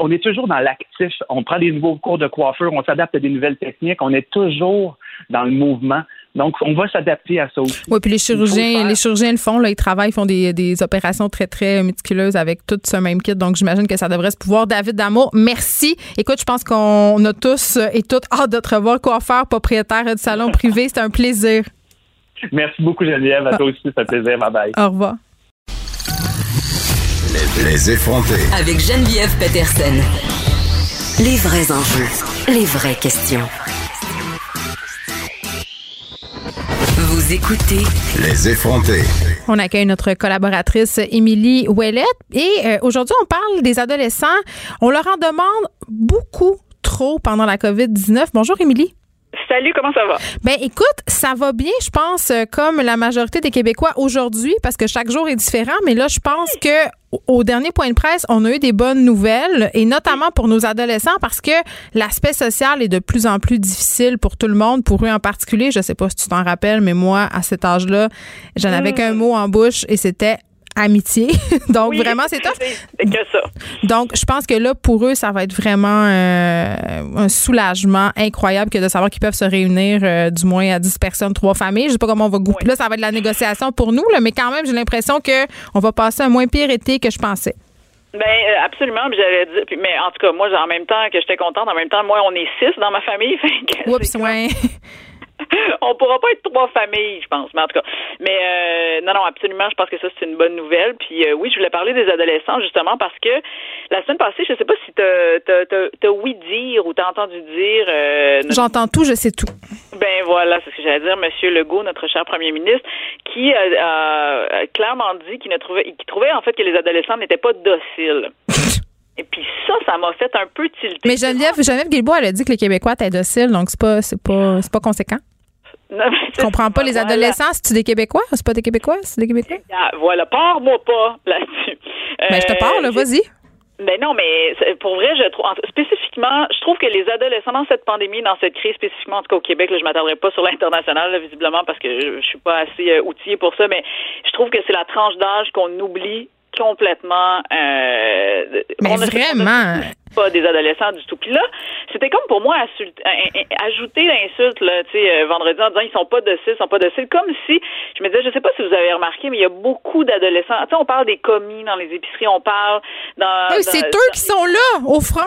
on est toujours dans l'actif. On prend des nouveaux cours de coiffure, on s'adapte à des nouvelles techniques, on est toujours dans le mouvement. Donc, on va s'adapter à ça aussi. Oui, puis les chirurgiens, les chirurgiens le font, là, ils travaillent, ils font des, des, opérations très, très méticuleuses avec tout ce même kit. Donc, j'imagine que ça devrait se pouvoir. David Damour, merci. Écoute, je pense qu'on a tous et toutes hâte de te revoir, coiffeur, propriétaire du salon privé. C'était un plaisir. Merci beaucoup, Geneviève. À toi aussi, c'est un plaisir. Bye bye. Au revoir. Les effronter. Avec Geneviève Peterson. Les vrais enjeux, les vraies questions. Vous écoutez Les effronter. On accueille notre collaboratrice Émilie Ouellette et euh, aujourd'hui on parle des adolescents. On leur en demande beaucoup trop pendant la COVID-19. Bonjour Émilie. Salut, comment ça va? Ben écoute, ça va bien, je pense, euh, comme la majorité des Québécois aujourd'hui, parce que chaque jour est différent, mais là, je pense que au dernier point de presse, on a eu des bonnes nouvelles, et notamment pour nos adolescents, parce que l'aspect social est de plus en plus difficile pour tout le monde, pour eux en particulier. Je sais pas si tu t'en rappelles, mais moi, à cet âge-là, j'en avais hmm. qu'un mot en bouche, et c'était amitié. <laughs> Donc, vraiment, c'est top. Que ça. Donc, je pense que là, pour eux, ça va être vraiment euh, un soulagement incroyable que de savoir qu'ils peuvent se réunir euh, du moins à 10 personnes, trois familles. Je sais pas comment on va goûter. Là, ça va être de la négociation pour nous, là, mais quand même, j'ai l'impression qu'on va passer un moins pire été que je pensais. Ben euh, absolument, j'allais dire. mais en tout cas, moi, en même temps que j'étais contente, en même temps, moi, on est six dans ma famille. <laughs> Oups, ouais. <laughs> on pourra pas être trois familles, je pense. Mais en tout cas, mais euh, non, non, absolument, je pense que ça c'est une bonne nouvelle. Puis euh, oui, je voulais parler des adolescents justement parce que la semaine passée, je sais pas si t'as as, oui dire ou t'as entendu dire. Euh, J'entends tout, je sais tout. Ben voilà, c'est ce que j'allais dire, Monsieur Legault, notre cher Premier ministre, qui a clairement dit qu'il trouvait, trouvait en fait que les adolescents n'étaient pas dociles. <laughs> Et puis ça, ça m'a fait un peu tilter. Mais Geneviève, Geneviève Guilbault, elle a dit que les Québécois étaient dociles, donc c'est pas, c'est pas, c'est pas conséquent. Non, je comprends pas les adolescents. C'est-tu des Québécois? C'est pas des Québécois? C'est des Québécois? Ah, voilà, pars-moi pas là-dessus. Ben, je te parle, euh, vas-y. Ben non, mais pour vrai, je trouve spécifiquement, je trouve que les adolescents dans cette pandémie, dans cette crise spécifiquement en tout cas au Québec, là, je m'attendrai pas sur l'international visiblement parce que je, je suis pas assez euh, outillée pour ça, mais je trouve que c'est la tranche d'âge qu'on oublie complètement. Euh, Mais vraiment. Pas des adolescents du tout. Puis là, c'était comme pour moi ajouter l'insulte là, tu sais, euh, vendredi en disant ils sont pas dociles, ils sont pas dociles, comme si je me disais, je sais pas si vous avez remarqué, mais il y a beaucoup d'adolescents. Tu sais, on parle des commis dans les épiceries, on parle dans. c'est eux qui sont là au front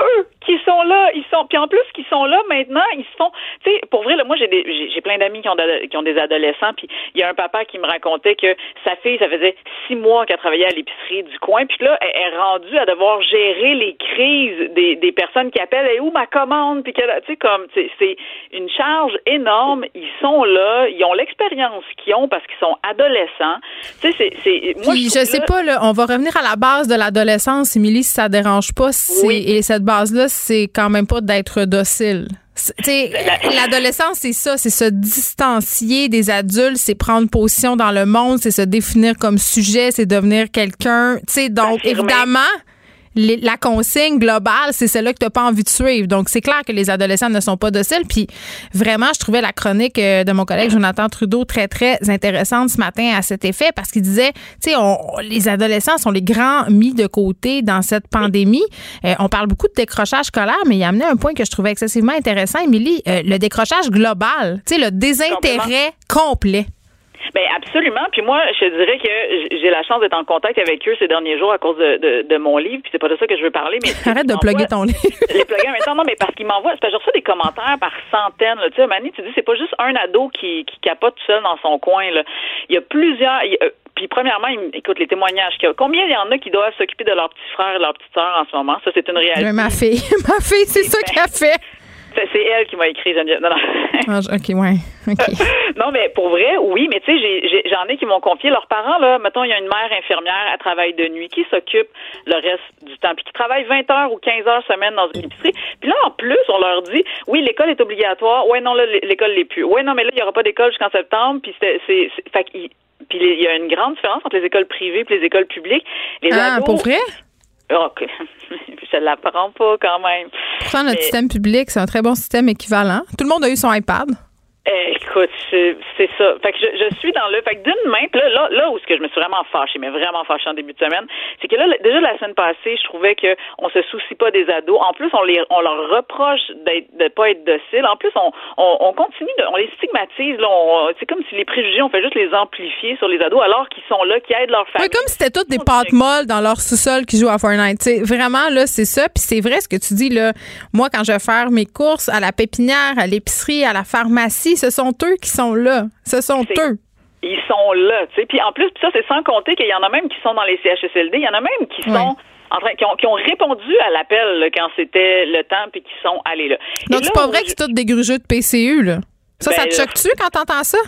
eux qui sont là, ils sont puis en plus qui sont là maintenant, ils se font tu sais pour vrai là, moi j'ai des j'ai plein d'amis qui ont qui ont des adolescents puis il y a un papa qui me racontait que sa fille ça faisait six mois qu'elle travaillait à l'épicerie du coin puis là elle est rendue à devoir gérer les crises des, des personnes qui appellent et où ma commande puis tu sais comme c'est une charge énorme, ils sont là, ils ont l'expérience qu'ils ont parce qu'ils sont adolescents. Tu sais c'est moi je, je sais pas là, on va revenir à la base de l'adolescence, Émilie si ça dérange pas, oui. et cette base-là, c'est quand même pas d'être docile. L'adolescence, c'est ça, c'est se distancier des adultes, c'est prendre position dans le monde, c'est se définir comme sujet, c'est devenir quelqu'un. Donc, évidemment, la consigne globale, c'est celle-là que tu n'as pas envie de suivre. Donc, c'est clair que les adolescents ne sont pas dociles. Puis, vraiment, je trouvais la chronique euh, de mon collègue Jonathan Trudeau très, très intéressante ce matin à cet effet parce qu'il disait, tu sais, les adolescents sont les grands mis de côté dans cette pandémie. Euh, on parle beaucoup de décrochage scolaire, mais il a amené un point que je trouvais excessivement intéressant, Émilie, euh, le décrochage global, tu sais, le désintérêt complet. Ben absolument. Puis moi, je dirais que j'ai la chance d'être en contact avec eux ces derniers jours à cause de, de, mon livre. Puis c'est pas de ça que je veux parler. Mais <laughs> arrête de plugger ton livre. <laughs> les plugger temps, non, mais parce qu'ils m'envoient. Parce que je reçois des commentaires par centaines. Là. Tu sais, Mani, tu dis c'est pas juste un ado qui, qui capote tout seul dans son coin. Là. Il y a plusieurs. Euh, puis premièrement, écoute les témoignages qu'il y a. Combien il y en a qui doivent s'occuper de leur petit frère et leur petite sœur en ce moment? Ça, c'est une réalité. ma fille, <laughs> ma fille, c'est ça qu'elle fait. C'est elle qui m'a écrit, Geneviève. Non, non. Ah, OK, ouais. <laughs> Non, mais pour vrai, oui, mais tu sais, j'en ai qui m'ont confié leurs parents, là. Mettons, il y a une mère infirmière à travail de nuit qui s'occupe le reste du temps, puis qui travaille 20 heures ou 15 heures semaine dans une épicerie. Puis là, en plus, on leur dit, oui, l'école est obligatoire. Ouais, non, là, l'école l'est plus. Ouais, non, mais là, il n'y aura pas d'école jusqu'en septembre. Puis c'est, fait qu'il- puis il y a une grande différence entre les écoles privées et les écoles publiques. Les Ah, ados- pour vrai? OK. <laughs> Je l'apprends pas quand même. Pourtant, notre Mais- système public, c'est un très bon système équivalent. Tout le monde a eu son iPad. Eh, écoute, c'est ça. Fait que je, je suis dans le. Fait que d'une main, puis là, là, là où ce que je me suis vraiment fâchée, mais vraiment fâchée en début de semaine, c'est que là, déjà la semaine passée, je trouvais que on se soucie pas des ados. En plus, on les, on leur reproche d'être, de pas être dociles. En plus, on, on, on continue, de, on les stigmatise. Là, on- c'est comme si les préjugés, on fait juste les amplifier sur les ados, alors qu'ils sont là, qui aident leur famille. comme si c'était toutes des pâtes molles dans leur sous-sol qui jouent à Fortnite. Tu sais, vraiment, là, c'est ça. Puis c'est vrai ce que tu dis, là. Moi, quand je vais faire mes courses à la pépinière, à l'épicerie, à la pharmacie, ce sont eux qui sont là. Ce sont eux. Ils sont là, tu sais. Puis en plus, ça, c'est sans compter qu'il y en a même qui sont dans les CHSLD. Il y en a même qui sont en train, qui ont, qui ont répondu à l'appel quand c'était le temps, puis qui sont allés là. Donc, c'est pas vrai je- que c'est tous des grugeux de PCU, là. Ça, ça Ben, te là- choque-tu quand t'entends ça?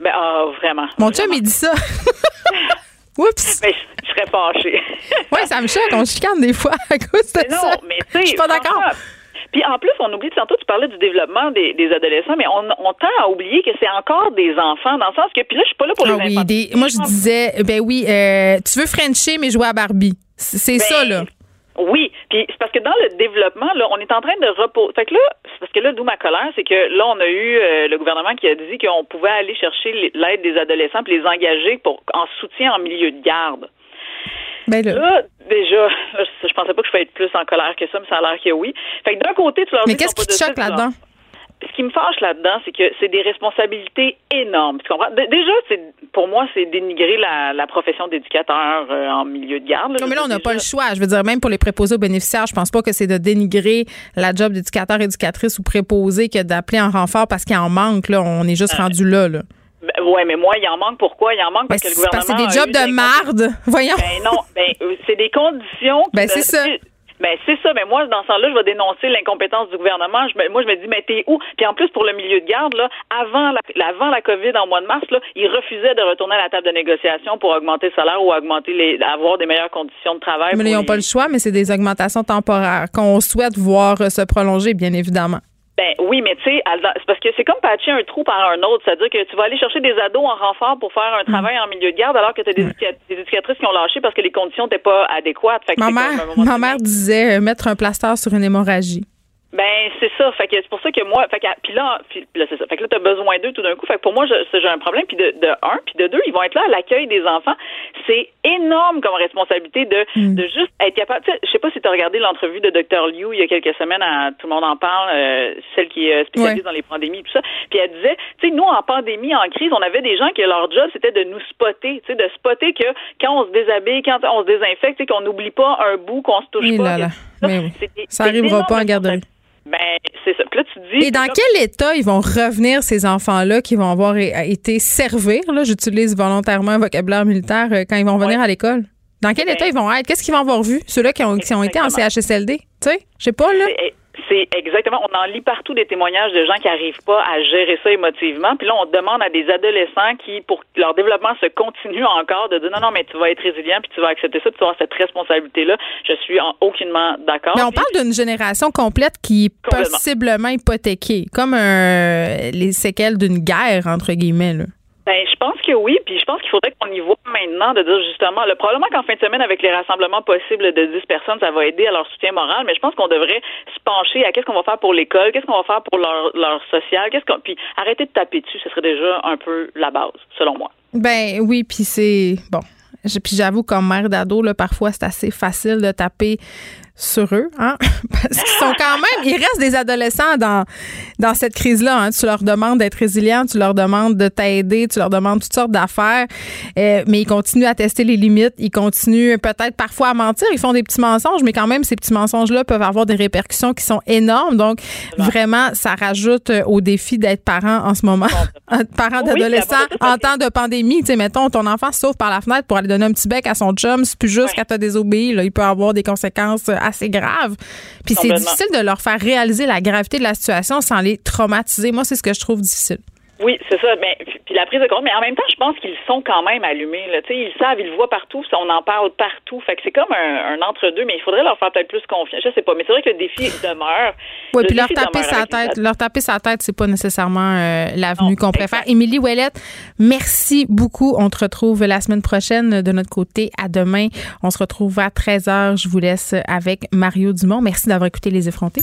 Ben, ah, vraiment. Mon chum, il dit ça. <laughs> Oups! Mais je, je serais fâchée. Oui, ça me choque. On chicane des fois à cause de Mais non, ça. mais tu sais. Je suis pas d'accord. Puis en plus, on oublie, tantôt tu parlais du développement des, des adolescents, mais on, on tend à oublier que c'est encore des enfants, dans le sens que, puis là, je suis pas là pour Ah les oui, des- moi, je disais, ben oui, euh, tu veux Frencher, mais jouer à Barbie. C'est c'est Ben, ça, là. Oui, puis c'est parce que dans le développement, là, on est en train de reposer. Fait que là, c'est parce que là, d'où ma colère, c'est que là, on a eu euh, le gouvernement qui a dit qu'on pouvait aller chercher l'aide des adolescents puis les engager pour en soutien en milieu de garde. Ben là. Là, déjà, là, je, je pensais pas que je pouvais être plus en colère que ça, mais ça a l'air que oui. Fait que d'un côté, tu leur Mais qu'est-ce qui te choque là-dedans? ce qui me fâche là-dedans, c'est que c'est des responsabilités énormes. Tu comprends? Dé- Déjà, c'est pour moi, c'est dénigrer la, la profession d'éducateur euh, en milieu de garde. Non, mais là, on n'a pas le choix. Je veux dire, même pour les préposés aux bénéficiaires, je pense pas que c'est de dénigrer la job d'éducateur, éducatrice ou préposé que d'appeler en renfort parce qu'il en manque. Là, on est juste rendu là. là. Ben, ouais, mais moi, il en manque. Pourquoi? Il en manque parce Ben, que le parce gouvernement. c'est des jobs de marde. <laughs> Voyons. Ben non, ben euh, c'est des conditions. qui Ben, ne- c'est ça. Ben c'est ça, mais moi dans ce temps-là, je vais dénoncer l'incompétence du gouvernement. Je moi je me dis mais t'es où? Puis en plus pour le milieu de garde là, avant la, avant la Covid en mois de mars là, ils refusaient de retourner à la table de négociation pour augmenter le salaire ou augmenter les avoir des meilleures conditions de travail. Mais ils n'ont les- pas le choix, mais c'est des augmentations temporaires qu'on souhaite voir se prolonger, bien évidemment. Ben oui, mais tu sais, c'est parce que c'est comme patcher un trou par un autre. C'est-à-dire que tu vas aller chercher des ados en renfort pour faire Mm. un travail en milieu de garde alors que tu as des, éduca- des éducatrices qui ont lâché parce que les conditions n'étaient pas adéquates. Fait que Ma mère disait euh, mettre un plaster sur une hémorragie. Ben c'est ça, fait que c'est pour ça que moi, fait que puis là, puis là c'est ça, fait que là t'as besoin d'eux tout d'un coup, fait que pour moi j'ai un problème, puis de, de un, puis de deux, ils vont être là à l'accueil des enfants, c'est énorme comme responsabilité de de juste être capable. Je sais pas si t'as regardé l'entrevue de Dr Liu il y a quelques semaines, à, tout le monde en parle, euh, celle qui est spécialisée Ouais. dans les pandémies, tout ça, puis elle disait, tu sais, nous en pandémie, en crise, on avait des gens que leur job c'était de nous spotter, tu sais, de spotter que quand on se déshabille, quand on se désinfecte, tu sais, qu'on n'oublie pas un bout, qu'on se touche Oui, pas. là, que- là. Mais oui. Des- Ça c'est arrivera pas en garderie. ben, c'est ça. Puis là, tu te dis. Et dans quel état ils vont revenir, ces enfants-là, qui vont avoir été servir, là, j'utilise volontairement un vocabulaire militaire, euh, quand ils vont venir à l'école? Dans quel Ben, état ils vont être? Qu'est-ce qu'ils vont avoir vu? Ceux-là qui ont, qui ont été en CHSLD? Tu sais, je sais pas, là. C'est- exactement. On en lit partout des témoignages de gens qui n'arrivent pas à gérer ça émotivement. Puis là, on demande à des adolescents qui, pour que leur développement se continue encore, de dire non, non, mais tu vas être résilient, puis tu vas accepter ça, puis tu vas avoir cette responsabilité-là. Je suis en aucunement d'accord. Mais on Puis- parle d'une génération complète qui est possiblement hypothéquée, comme un- les séquelles d'une guerre, entre guillemets. Là. Ben, je pense que oui, puis je pense qu'il faudrait qu'on y voit maintenant de dire justement, le probablement qu'en fin de semaine, avec les rassemblements possibles de 10 personnes, ça va aider à leur soutien moral, mais je pense qu'on devrait se pencher à qu'est-ce qu'on va faire pour l'école, qu'est-ce qu'on va faire pour leur, leur social, qu'est-ce qu'on, puis arrêter de taper dessus, ce serait déjà un peu la base, selon moi. Ben oui, puis c'est bon. Puis j'avoue, comme mère d'ado, là, parfois c'est assez facile de taper sur eux, hein? <laughs> Parce qu'ils sont quand même, il reste des adolescents dans, dans cette crise-là. hein. Tu leur demandes d'être résilients, tu leur demandes de t'aider, tu leur demandes toutes sortes d'affaires, euh, mais ils continuent à tester les limites, ils continuent peut-être parfois à mentir, ils font des petits mensonges, mais quand même, ces petits mensonges-là peuvent avoir des répercussions qui sont énormes. Donc, vraiment, ça rajoute euh, au défi d'être parent en ce moment. <laughs> parent Oui, d'adolescent en temps de pandémie. Tu sais, mettons, ton enfant se sauve par la fenêtre pour aller donner un petit bec à son chum, c'est plus juste quand t'as désobéi, là, il peut avoir des conséquences euh, assez grave. Puis c'est difficile de leur faire réaliser la gravité de la situation sans les traumatiser. Moi, c'est ce que je trouve difficile. Oui, c'est ça. Mais puis la prise de compte, mais en même temps, je pense qu'ils sont quand même allumés. Là. Tu sais, ils savent, ils le voient partout, on en parle partout. Fait que c'est comme un, un entre-deux, mais il faudrait leur faire peut-être plus confiance. Je sais pas, mais c'est vrai que le défi <laughs> demeure. Oui, puis leur taper sa tête, leur taper sa tête, c'est pas nécessairement euh, l'avenue qu'on préfère. Émilie Ouellette, merci beaucoup. On te retrouve la semaine prochaine de notre côté. À demain. On se retrouve à 13h. Je vous laisse avec Mario Dumont. Merci d'avoir écouté Les Effrontés.